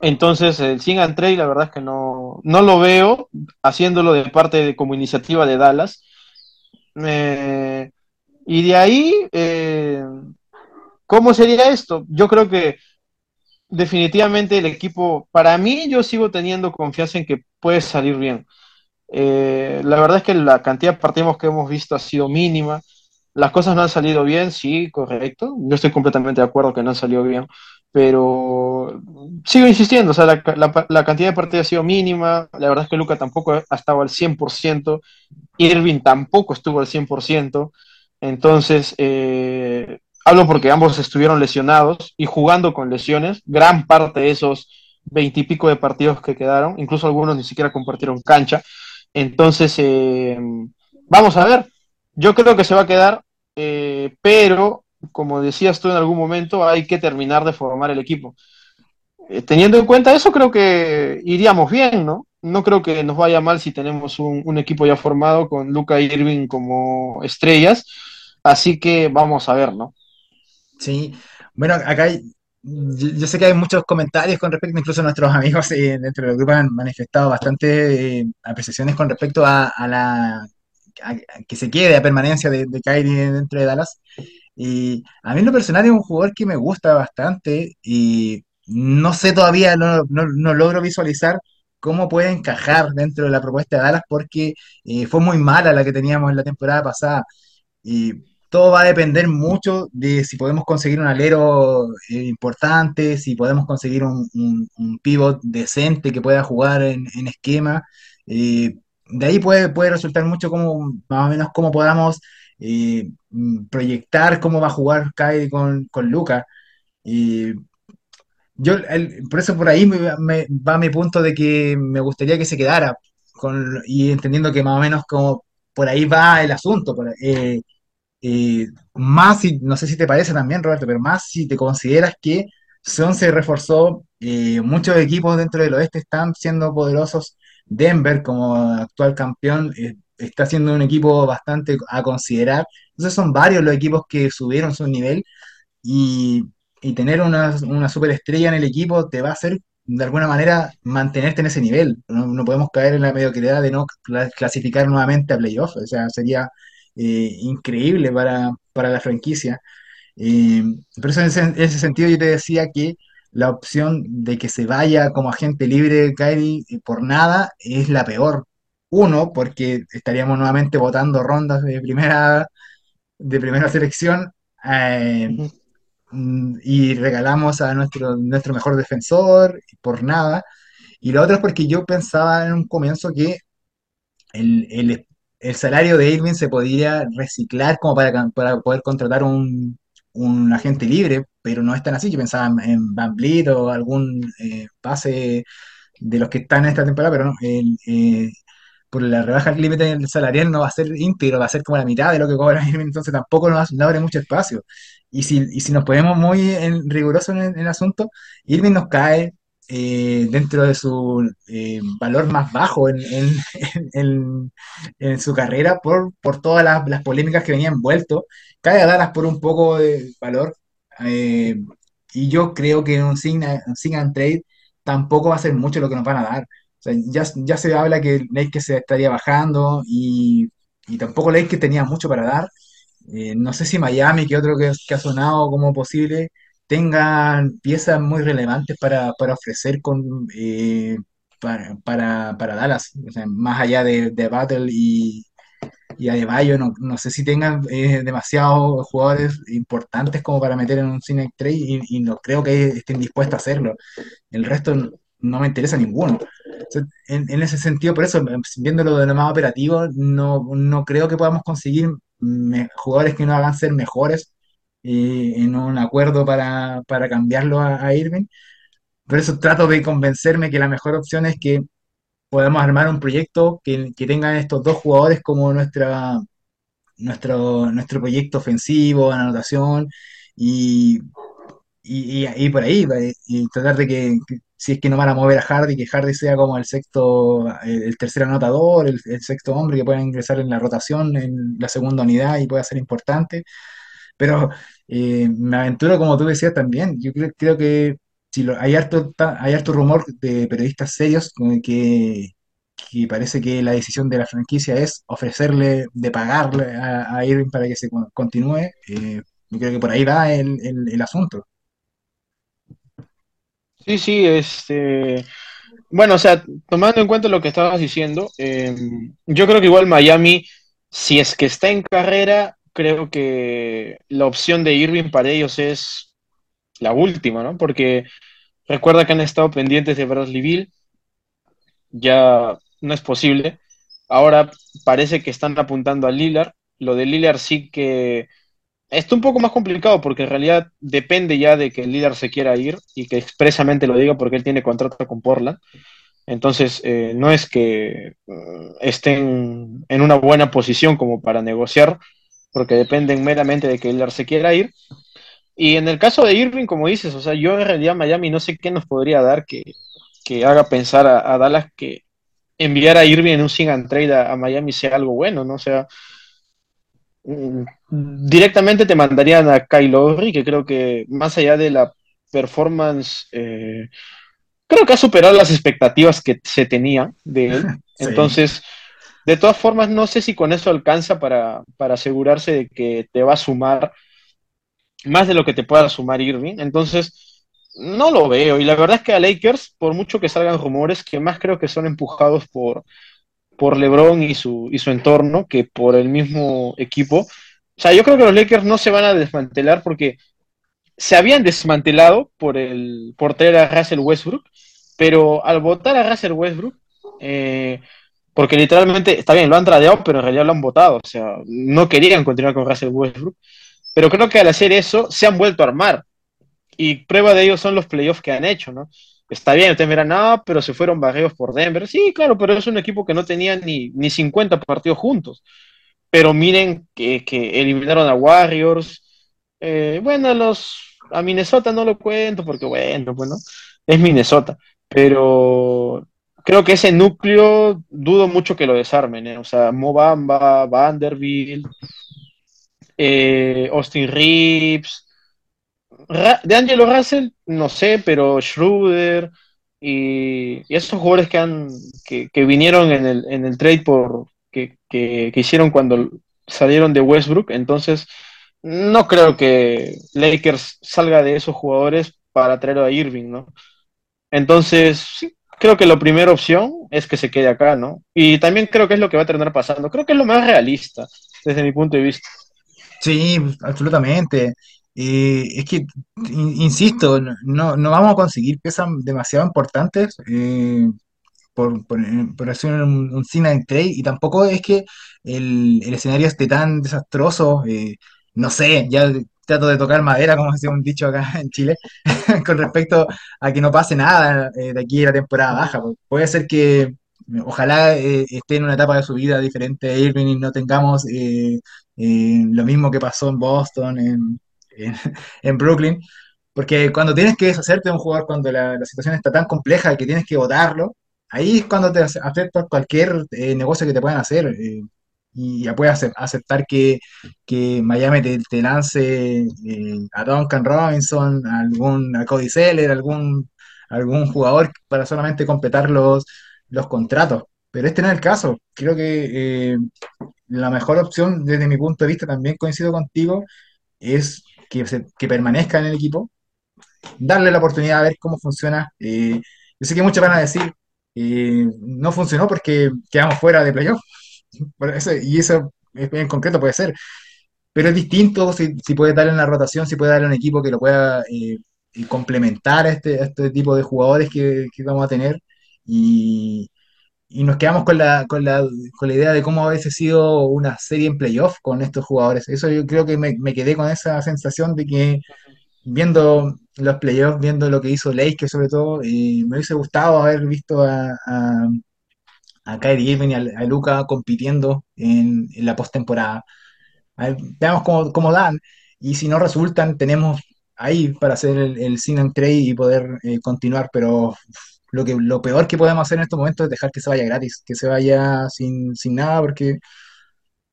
S5: Entonces, el Sing and Trade, la verdad es que no, no lo veo haciéndolo de parte de, como iniciativa de Dallas. Eh, y de ahí, eh, ¿cómo sería esto? Yo creo que definitivamente el equipo, para mí, yo sigo teniendo confianza en que puede salir bien. Eh, la verdad es que la cantidad de partidos que hemos visto ha sido mínima. Las cosas no han salido bien, sí, correcto. Yo estoy completamente de acuerdo que no han salido bien, pero sigo insistiendo, o sea, la, cantidad de partidos ha sido mínima. La verdad es que Luca tampoco ha estado al 100%, Irving tampoco estuvo al 100%. Entonces, eh, hablo porque ambos estuvieron lesionados y jugando con lesiones. Gran parte de esos veintipico de partidos que quedaron, incluso algunos ni siquiera compartieron cancha. Entonces, eh, vamos a ver. Yo creo que se va a quedar, eh, pero como decías tú en algún momento, hay que terminar de formar el equipo. Eh, teniendo en cuenta eso, creo que iríamos bien, ¿no? No creo que nos vaya mal si tenemos un, un equipo ya formado con Luca y Irving como estrellas. Así que vamos a ver, ¿no?
S4: Sí, bueno, acá yo, sé que hay muchos comentarios con respecto, incluso nuestros amigos eh, dentro del grupo han manifestado bastante eh, apreciaciones con respecto a, la que se quede a permanencia de, de Kyrie dentro de Dallas. Y a mí en lo personal es un jugador que me gusta bastante y no sé todavía, no, no- no logro visualizar cómo puede encajar dentro de la propuesta de Dallas porque eh, fue muy mala la que teníamos en la temporada pasada. Y todo va a depender mucho de si podemos conseguir un alero eh, importante, si podemos conseguir un, un- un pivot decente que pueda jugar en, en esquema. Eh, de ahí puede, puede resultar mucho como, más o menos cómo podamos eh, mm, proyectar cómo va a jugar Kai con, con Luka. Y yo, el- por eso por ahí me, me- va mi punto de que me gustaría que se quedara, con, y entendiendo que más o menos como por ahí va el asunto. por- eh, más si, no sé si te parece también, Roberto, pero más si te consideras que Son se reforzó, eh, muchos equipos dentro del oeste están siendo poderosos. Denver, como actual campeón, eh, está siendo un equipo bastante a considerar. Entonces son varios los equipos que subieron su nivel y, y tener una, una superestrella en el equipo te va a hacer de alguna manera mantenerte en ese nivel. No, no podemos caer en la mediocridad de no cla- clasificar nuevamente a playoffs. O sea, sería eh, increíble para, para la franquicia. Eh, por eso en ese, en ese sentido yo te decía que la opción de que se vaya como agente libre Kyrie eh, por nada es la peor. Uno, porque estaríamos nuevamente votando rondas de primera, de primera selección. eh, mm, y regalamos a nuestro, nuestro mejor defensor por nada. Y lo otro es porque yo pensaba en un comienzo que el, el- el salario de Irving se podría reciclar como para, poder contratar un, un agente libre, pero no es tan así. Yo pensaba en, Van o algún eh, pase de los que están en esta temporada, pero no. eh, por la rebaja del límite salarial no va a ser íntegro, va a ser como la mitad de lo que cobra Irving, entonces tampoco nos no abre mucho espacio. Y si, y si nos ponemos muy en- rigurosos en en el asunto, Irving nos cae eh, dentro de su eh, valor más bajo en, en- en- en su carrera por, por todas las, las polémicas que venían envuelto. Cae a Dallas por un poco de valor. eh, y yo creo que un sign, sign and trade tampoco va a ser mucho lo que nos van a dar. O sea, ya, ya se habla que Lakers se estaría bajando y, y tampoco Lakers tenía mucho para dar. Eh, no sé si Miami, que otro que, que ha sonado como posible, tengan piezas muy relevantes para, para ofrecer con, eh, para, para, para Dallas. Más allá de, de Battle y, y Adebayo, no, no sé si tengan eh, demasiados jugadores importantes como para meter en un cine trade y, no creo que estén dispuestos a hacerlo. El resto no no me interesa ninguno. En, en ese sentido, por eso, viéndolo de lo más operativo, no, no creo que podamos conseguir jugadores que nos hagan ser mejores eh, en un acuerdo para, para cambiarlo a, a Irving. Por eso trato de convencerme que la mejor opción es que podamos armar un proyecto que, que tenga estos dos jugadores como nuestra, nuestro, nuestro proyecto ofensivo, anotación, y, y, y- y por ahí, va, y tratar de que, que si es que no van a mover a Hardy, que Hardy sea como el sexto, el, el tercer anotador, el, el sexto hombre que pueda ingresar en la rotación en la segunda unidad y pueda ser importante. Pero eh, me aventuro, como tú decías también, yo creo, creo que si lo- hay harto, hay harto rumor de periodistas serios que, que parece que la decisión de la franquicia es ofrecerle, de pagarle a, a Irving para que se con- continúe. eh, yo creo que por ahí va el asunto.
S5: Sí, sí, este, bueno, o sea, tomando en cuenta lo que estabas diciendo, eh, yo creo que igual Miami, si es que está en carrera, creo que la opción de Irving para ellos es la última, ¿no? Porque recuerda que han estado pendientes de Bradley Beal, ya no es posible. Ahora parece que están apuntando a Lillard. Lo de Lillard sí que está un poco más complicado porque en realidad depende ya de que el líder se quiera ir y que expresamente lo diga porque él tiene contrato con Portland. Entonces, eh, no es que uh, estén en una buena posición como para negociar, porque dependen meramente de que líder se quiera ir. Y en el caso de Irving, como dices, o sea, yo en realidad Miami no sé qué nos podría dar que, que haga pensar a, a Dallas que enviar a Irving en un sing and trade a, a Miami sea algo bueno, ¿no? O sea, Mm, Directamente te mandarían a Kyle Lowry, que creo que más allá de la performance, eh, creo que ha superado las expectativas que se tenía de él.
S4: Sí.
S5: Entonces, de todas formas, no sé si con eso alcanza para, para asegurarse de que te va a sumar más de lo que te pueda sumar Irving. Entonces, no lo veo. Y la verdad es que a Lakers, por mucho que salgan rumores, que más creo que son empujados por, por LeBron y su, y su entorno que por el mismo equipo, O sea, yo creo que los Lakers no se van a desmantelar porque se habían desmantelado por el por traer a Russell Westbrook, pero al votar a Russell Westbrook, eh, porque literalmente, está bien, lo han tradeado, pero en realidad lo han votado, o sea, no querían continuar con Russell Westbrook, pero creo que al hacer eso se han vuelto a armar, y prueba de ello son los playoffs que han hecho, ¿no? Está bien, ustedes miran, no, pero se fueron barridos por Denver. Sí, claro, pero es un equipo que no tenía ni, ni 50 partidos juntos. Pero miren que, que eliminaron a Warriors. Eh, bueno, los, a Minnesota no lo cuento porque, bueno, bueno, es Minnesota. Pero creo que ese núcleo dudo mucho que lo desarmen. ¿eh? O sea, Mobamba, Vanderbilt, eh, Austin Reeves de Angelo Russell, no sé, pero Schroeder y, esos jugadores que han que, vinieron en el, en el trade por que, que, hicieron cuando salieron de Westbrook, entonces no creo que Lakers salga de esos jugadores para traerlo a Irving, ¿no? Entonces, sí, creo que la primera opción es que se quede acá, ¿no? Y también creo que es lo que va a terminar pasando. Creo que es lo más realista desde mi punto de vista.
S4: Sí, absolutamente. Eh, es que, insisto, no, no vamos a conseguir piezas demasiado importantes eh, por, por, hacer un, un en trade y tampoco es que el, el escenario esté tan desastroso. eh, no sé, ya trato de tocar madera, como decía un dicho acá en Chile, con respecto a que no pase nada eh, de aquí a la temporada baja. Pu- Puede ser que ojalá eh, esté en una etapa de su vida diferente a Irving y no tengamos eh, lo mismo que pasó en Boston, en, en, en Brooklyn, porque cuando tienes que deshacerte de un jugador, cuando la, la situación está tan compleja que tienes que votarlo, ahí es cuando te afecta cualquier negocio que te puedan hacer. Y ya puedes acep- aceptar que, que Miami te, lance eh, a Duncan Robinson, a algún, a Cody Zeller, algún, algún jugador para solamente completar los, los contratos. Pero este no es el caso. Creo que eh, la mejor opción desde mi punto de vista, también coincido contigo, es que, que permanezca en el equipo, darle la oportunidad a ver cómo funciona. Eh, yo sé que muchos van a decir, eh, no funcionó porque quedamos fuera de playoff, y eso en concreto puede ser, pero es distinto si, si puede darle una rotación, si puede darle un equipo que lo pueda eh, y complementar a este, a este tipo de jugadores que, que vamos a tener. Y, y nos quedamos con la, con la, con la idea de cómo hubiese sido una serie en playoff con estos jugadores. Eso yo creo que me, me quedé con esa sensación de que viendo los playoffs, viendo lo que hizo Lakers sobre todo, y me hubiese gustado haber visto a, a Kyrie Irving y a, a Luka compitiendo en, la postemporada. Veamos cómo, cómo dan, y si no resultan, tenemos ahí para hacer el, el sin and trade y poder eh, continuar, pero lo que, lo peor que podemos hacer en estos momentos es dejar que se vaya gratis, que se vaya sin, sin nada, porque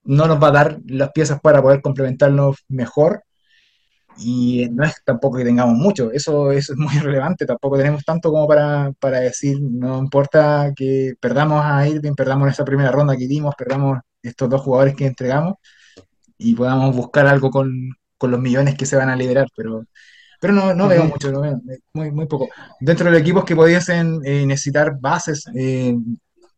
S4: no nos va a dar las piezas para poder complementarnos mejor y no es tampoco que tengamos mucho, eso, eso es muy relevante, tampoco tenemos tanto como para, para decir, no importa que perdamos a Irving, perdamos esa primera ronda que dimos, perdamos estos dos jugadores que entregamos y podamos buscar algo con, con los millones que se van a liberar, pero, pero no, no veo mucho, no veo, muy, muy poco. Dentro de los equipos que pudiesen eh, necesitar bases, eh,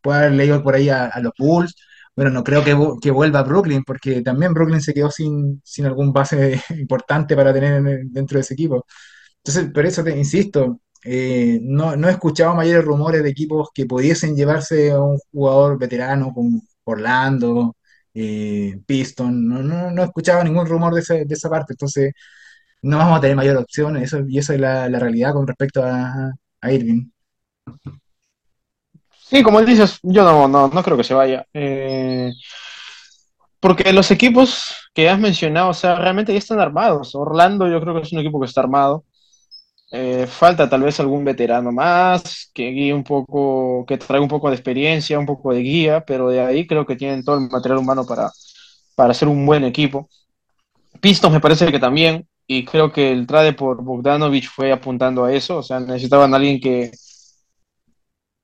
S4: puedo haber leído por ahí a, a los Bulls, bueno, no creo que, vu- que vuelva a Brooklyn, porque también Brooklyn se quedó sin, sin algún base importante para tener dentro de ese equipo. Entonces, por eso te insisto, eh, no, no he escuchado mayores rumores de equipos que pudiesen llevarse a un jugador veterano como Orlando, eh, Piston, no, no, no he escuchado ningún rumor de, ese- de esa parte, entonces no vamos a tener mayor opción, eso, y esa es la, la realidad con respecto a Irving.
S5: Sí, como dices, yo no, no, no creo que se vaya. Eh, porque los equipos que has mencionado, o sea, realmente ya están armados. Orlando yo creo que es un equipo que está armado. Eh, falta tal vez algún veterano más que guíe un poco, que traiga un poco de experiencia, un poco de guía, pero de ahí creo que tienen todo el material humano para, para hacer un buen equipo. Pistons me parece que también, y creo que el trade por Bogdanovich fue apuntando a eso, o sea, necesitaban a alguien que,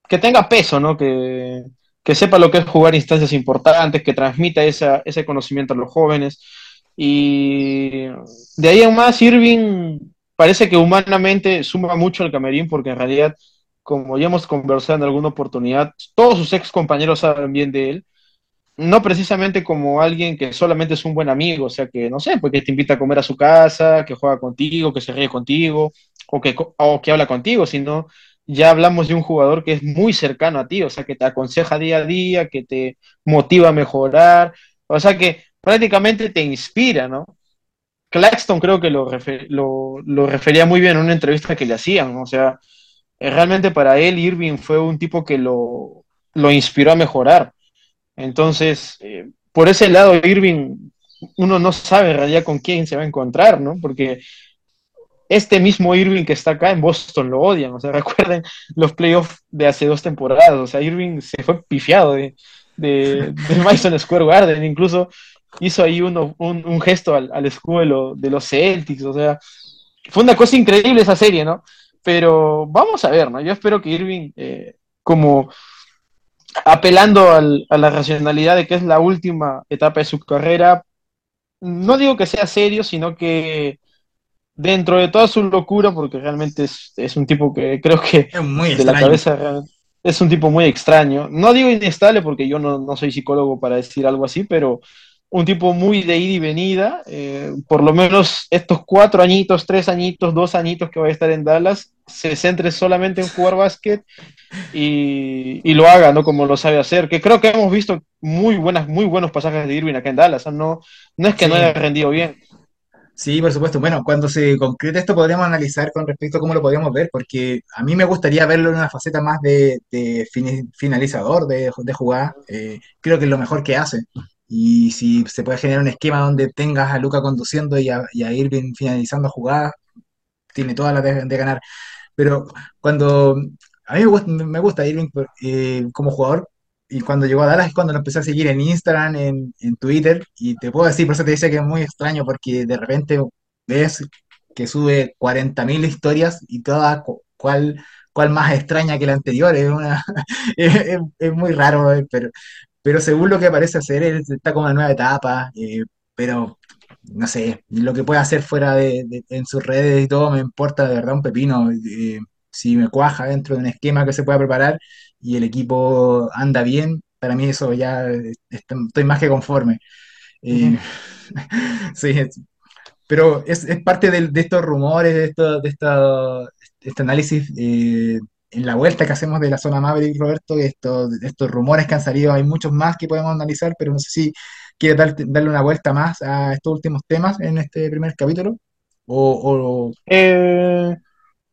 S5: que tenga peso, ¿no? Que, que sepa lo que es jugar instancias importantes, que transmita esa, ese conocimiento a los jóvenes. Y de ahí en más, Irving parece que humanamente suma mucho al camerín, porque en realidad, como ya hemos conversado en alguna oportunidad, todos sus ex compañeros saben bien de él. no precisamente como alguien que solamente es un buen amigo, o sea, que no sé, porque te invita a comer a su casa, que juega contigo, que se ríe contigo, o que, o que habla contigo, sino ya hablamos de un jugador que es muy cercano a ti, o sea, que te aconseja día a día, que te motiva a mejorar, o sea, que prácticamente te inspira, ¿no? Claxton creo que lo, lo, refería muy bien en una entrevista que le hacían, o sea, eh, realmente para él Irving fue un tipo que lo, lo inspiró a mejorar. Entonces, eh, por ese lado, Irving, uno no sabe en realidad con quién se va a encontrar, ¿no? Porque este mismo Irving que está acá en Boston lo odian. O sea, recuerden los playoffs de hace dos temporadas. O sea, Irving se fue pifiado de, de, Madison Square Garden. Incluso hizo ahí uno, un, gesto al, al escudo de, los Celtics. O sea, fue una cosa increíble esa serie, ¿no? Pero vamos a ver, ¿no? Yo espero que Irving, eh, como apelando a la racionalidad de que es la última etapa de su carrera, no digo que sea serio, sino que dentro de toda su locura, porque realmente es, un tipo que creo que de la cabeza es un tipo muy extraño. No digo inestable porque yo no, no soy psicólogo para decir algo así, pero un tipo muy de ida y venida, eh, por lo menos estos cuatro añitos, tres añitos, dos añitos que va a estar en Dallas, se centre solamente en jugar básquet y, y, lo haga, ¿no? Como lo sabe hacer, que creo que hemos visto muy buenas, muy buenos pasajes de Irving acá en Dallas, no, no es que no haya rendido bien.
S4: Sí, por supuesto. Bueno, cuando se concrete esto podríamos analizar con respecto a cómo lo podríamos ver, porque a mí me gustaría verlo en una faceta más de, de finalizador de, de jugada. Eh, creo que es lo mejor que hace. Y si se puede generar un esquema donde tengas a Luca conduciendo y a, y a Irving finalizando jugadas, tiene todas las de, ganar. Pero cuando a mí me gusta, me gusta Irving eh, como jugador, y cuando llegó a Dallas es cuando lo empecé a seguir en Instagram, en, en Twitter, y te puedo decir, por eso te decía que es muy extraño, porque de repente ves que sube 40.000 historias y toda cual, cual más extraña que la anterior, es, una, es, muy raro, eh, pero, pero según lo que parece hacer, está como una nueva etapa, eh, pero no sé, lo que puede hacer fuera de, en sus redes y todo me importa de verdad un pepino. Eh, si me cuaja dentro de un esquema que se pueda preparar y el equipo anda bien, para mí eso ya estoy más que conforme. Eh, sí, pero es, parte de, estos rumores, de, esto, de, este análisis en la vuelta que hacemos de la zona Maverick, Roberto, estos, estos rumores que han salido, hay muchos más que podemos analizar, pero no sé si quieres darle una vuelta más a estos últimos temas en este primer capítulo. O,
S5: eh,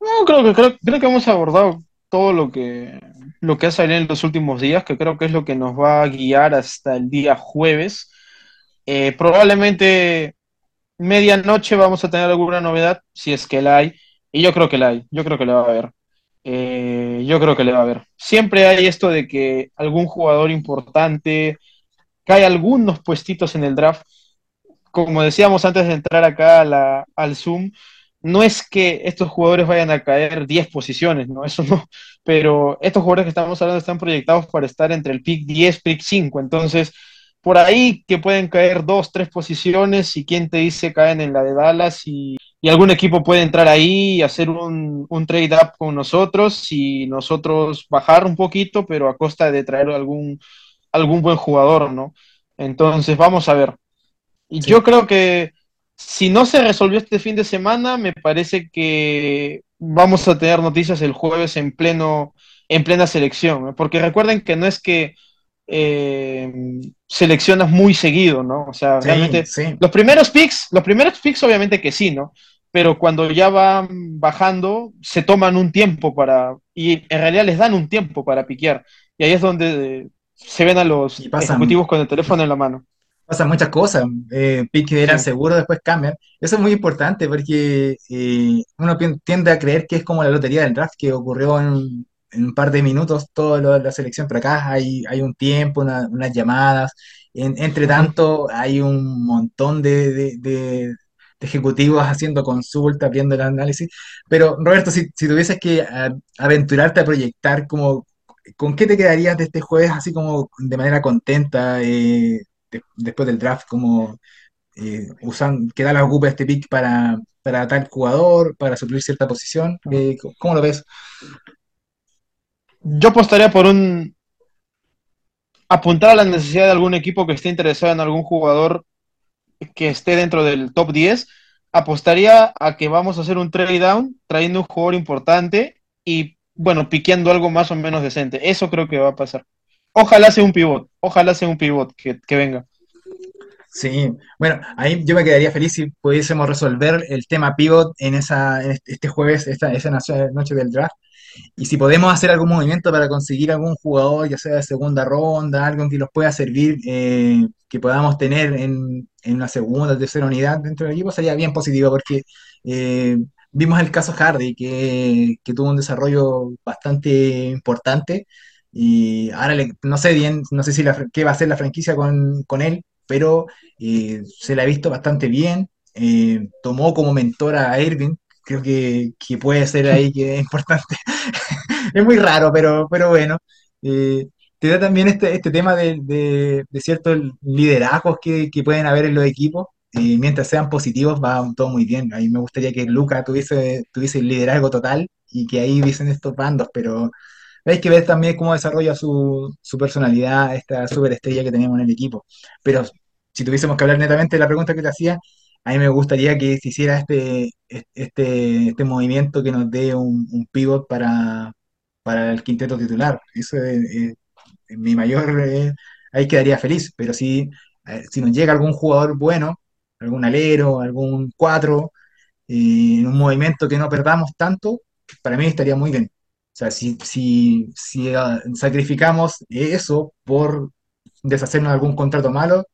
S5: no, creo que, creo, creo, que hemos abordado todo lo que, lo que ha salido en los últimos días, que creo que es lo que nos va a guiar hasta el día jueves. Eh, probablemente medianoche vamos a tener alguna novedad, si es que la hay, y yo creo que la hay, yo creo que la va a haber. Eh, yo creo que le va a ver. Siempre hay esto de que algún jugador importante cae algunos puestitos en el draft. Como decíamos antes de entrar acá al Zoom, no es que estos jugadores vayan a caer 10 posiciones, ¿no? Eso no. Pero estos jugadores que estamos hablando están proyectados para estar entre el pick 10, pick 5. Entonces, por ahí que pueden caer dos, tres posiciones y quién te dice caen en la de Dallas y y algún equipo puede entrar ahí y hacer un, trade-up con nosotros y nosotros bajar un poquito, pero a costa de traer algún, algún buen jugador, ¿no? Entonces, vamos a ver. Y yo creo que si no se resolvió este fin de semana, me parece que vamos a tener noticias el jueves en pleno en plena selección, porque recuerden que no es que eh, seleccionas muy seguido, ¿no? O sea, realmente los primeros picks, los primeros picks obviamente que sí, ¿no? Pero cuando ya van bajando, se toman un tiempo para, y en realidad les dan un tiempo para piquear. Y ahí es donde se ven a los ejecutivos con el teléfono en la mano.
S4: Pasan muchas cosas, eh, piques eran seguros, después cambian. Eso es muy importante porque eh, uno tiende a creer que es como la lotería del draft que ocurrió en, en un par de minutos todo lo de la selección, pero acá hay, hay un tiempo, unas llamadas, entre tanto hay un montón de, de, ejecutivos haciendo consultas, viendo el análisis, pero Roberto, si, si tuvieses que aventurarte a proyectar, como, ¿con qué te quedarías de este jueves así como de manera contenta eh, después del draft, como eh, usan, que da la ocupa este pick para, para tal jugador, para suplir cierta posición? Eh, ¿Cómo lo ves?
S5: Yo apostaría por un apuntar a la necesidad de algún equipo que esté interesado en algún jugador que esté dentro del top 10, apostaría a que vamos a hacer un trade down trayendo un jugador importante y, bueno, piqueando algo más o menos decente. Eso creo que va a pasar. Ojalá sea un pivot, ojalá sea un pivot que, que venga.
S4: Sí, bueno, ahí yo me quedaría feliz si pudiésemos resolver el tema pivot en esa este este jueves, esta, esa noche noche del draft. Y si podemos hacer algún movimiento para conseguir algún jugador, ya sea de segunda ronda, algo que nos pueda servir, eh, que podamos tener en, en una segunda o tercera unidad dentro del equipo, sería bien positivo porque eh, vimos el caso Hardy, que, que tuvo un desarrollo bastante importante. Y ahora le- no sé bien, no sé si qué va a hacer la franquicia con, con él, pero eh, se la ha visto bastante bien. Eh, tomó como mentora a Irving, creo que, que puede ser ahí que es importante. Es muy raro, pero, pero bueno. Eh, te da también este, este tema de, de- de ciertos liderazgos que, que pueden haber en los equipos. Y mientras sean positivos, va todo muy bien. A mí me gustaría que Luca tuviese, tuviese el liderazgo total y que ahí hubiesen estos bandos, pero hay que ver también cómo desarrolla su, personalidad esta superestrella que tenemos en el equipo. Pero si tuviésemos que hablar netamente de la pregunta que te hacía, a mí me gustaría que se hiciera este, este, este movimiento que nos dé un, un pivot para, para el quinteto titular. Eso es, es- es mi mayor... eh, ahí quedaría feliz, pero si, eh, si nos llega algún jugador bueno, algún alero, algún cuatro, eh, en un movimiento que no perdamos tanto, para mí estaría muy bien. O sea, si, si, si ah, sacrificamos eso por deshacernos de algún contrato malo,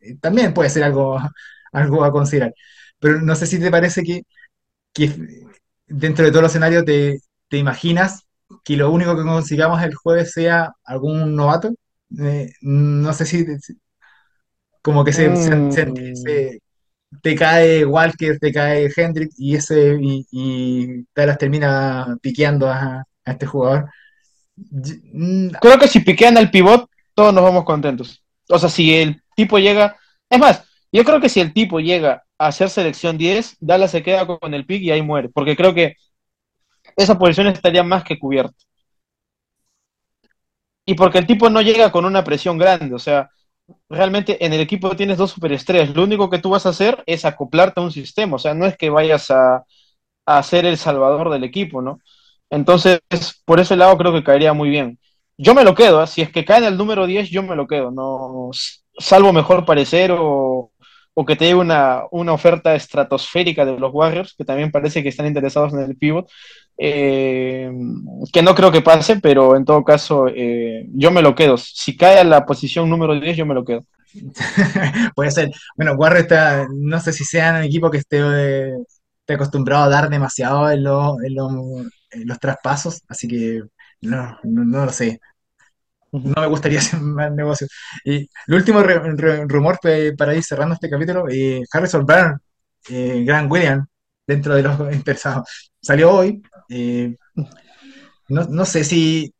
S4: eh, también puede ser algo, algo a considerar. Pero no sé si te parece que, que dentro de todos los escenarios te, te imaginas que lo único que consigamos el jueves sea algún novato. Eh, no sé si como que se,
S5: Mm,
S4: se- te cae Walker, te cae Hendrick y ese y, y Dallas termina piqueando a, este jugador. Mm,
S5: creo que si piquean al pivot, todos nos vamos contentos. O sea, si el tipo llega. Es más, yo creo que si el tipo llega a hacer selección 10, Dallas se queda con el pick y ahí muere. Porque creo que esa posición estaría más que cubierta. Y porque el tipo no llega con una presión grande. O sea, realmente en el equipo tienes dos superestrellas. Lo único que tú vas a hacer es acoplarte a un sistema. O sea, no es que vayas a, ser el salvador del equipo, ¿no? Entonces, por ese lado creo que caería muy bien. Yo me lo quedo, ¿eh? Si es que cae en el número 10 yo me lo quedo, no, salvo mejor parecer o, o que te llegue una, una oferta estratosférica de los Warriors, que también parece que están interesados en el pivot, eh, que no creo que pase, pero en todo caso eh, yo me lo quedo. Si cae a la posición número 10 yo me lo quedo.
S4: puede ser. Bueno, Warriors está, no sé si sea un equipo que esté, eh, esté acostumbrado a dar demasiado en, los en los, en los traspasos, así que no, no, no lo sé. No me gustaría hacer más negocio. Y el último re- re- rumor para ir cerrando este capítulo, eh, Harrison Byrne, eh, Grant Williams, dentro de los interesados, salió hoy. Eh, no, no sé si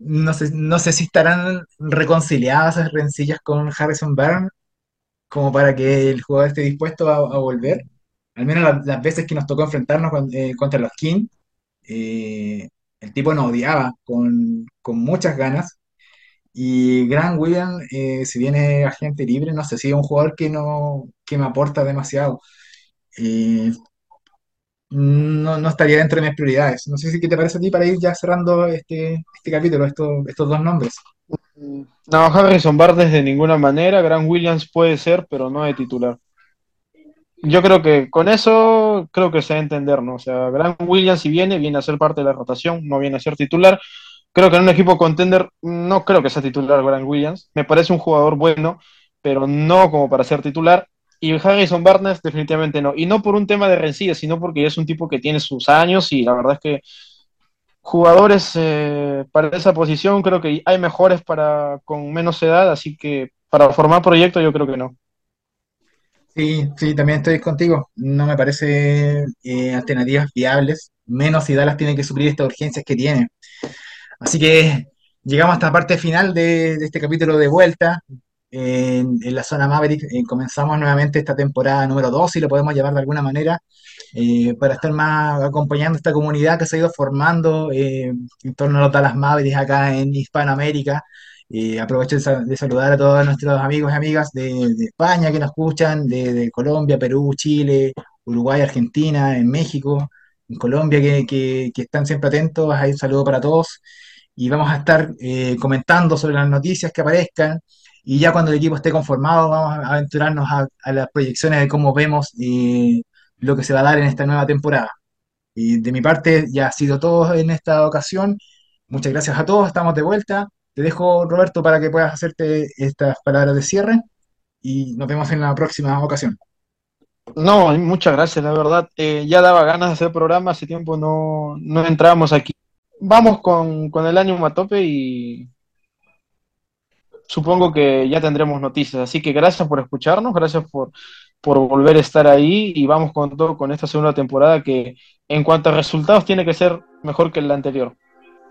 S4: no sé, no sé si estarán reconciliadas esas rencillas con Harrison Byrne como para que el jugador esté dispuesto a, volver. Al menos la- las veces que nos tocó enfrentarnos eh, contra los Kings, eh, el tipo nos odiaba con, con muchas ganas. Y Grant Williams, eh, si viene agente libre, no sé si es un jugador que no que me aporta demasiado. No, no estaría dentro de mis prioridades. No sé si qué te parece a ti para ir ya cerrando este, este capítulo, estos, dos nombres.
S5: No, Harrison Barnes de ninguna manera, Grant Williams puede ser, pero no de titular. Yo creo que con eso creo que se va a entender, ¿no? O sea, Grant Williams si viene, viene a ser parte de la rotación, no viene a ser titular. Creo que en un equipo contender no creo que sea titular Grant Williams. Me parece un jugador bueno, pero no como para ser titular. Y Harrison Barnes definitivamente no. Y no por un tema de rencilla, sino porque ya es un tipo que tiene sus años y la verdad es que jugadores eh, para esa posición creo que hay mejores para con menos edad, así que para formar proyecto yo creo que no.
S4: Sí, sí, también estoy contigo. No me parece eh, alternativas viables, menos si Dallas tiene que suplir estas urgencias que tiene. Así que llegamos hasta la parte final de, de este capítulo de vuelta en, en la zona Maverick. Eh, comenzamos nuevamente esta temporada número 2, si lo podemos llamar de alguna manera, eh, para estar más acompañando esta comunidad que se ha ido formando eh, en torno a los Dallas Mavericks acá en Hispanoamérica. Eh, aprovecho de, sa- de saludar a todos nuestros amigos y amigas de, de España que nos escuchan, de, de Colombia, Perú, Chile, Uruguay, Argentina, en México, en Colombia, que, que- que están siempre atentos. Ahí un saludo para todos. Y vamos a estar eh, comentando sobre las noticias que aparezcan. Y ya cuando el equipo esté conformado, vamos a aventurarnos a, las proyecciones de cómo vemos eh, lo que se va a dar en esta nueva temporada. Y de mi parte ya ha sido todo en esta ocasión. Muchas gracias a todos, estamos de vuelta. Te dejo, Roberto, para que puedas hacerte estas palabras de cierre y nos vemos en la próxima ocasión.
S5: No, muchas gracias, la verdad. Eh, ya daba ganas de hacer programa, hace tiempo no, no entrábamos aquí. Vamos con, con el ánimo a tope y supongo que ya tendremos noticias. Así que gracias por escucharnos, gracias por, por volver a estar ahí y vamos con todo con esta segunda temporada que en cuanto a resultados tiene que ser mejor que la anterior,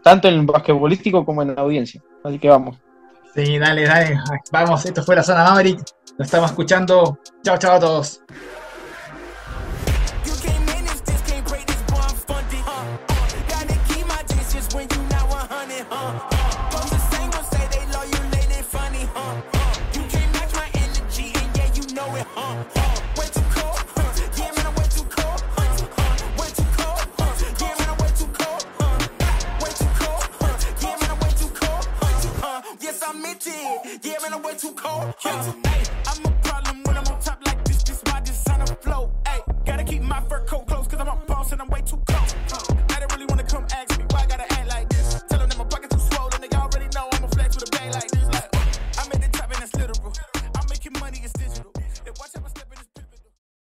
S5: tanto en el basquetbolístico como en la audiencia. Así que vamos.
S4: Sí, dale, dale. Vamos, esto fue la zona Maverick. Nos estamos escuchando. Chao, chao a todos.
S6: you.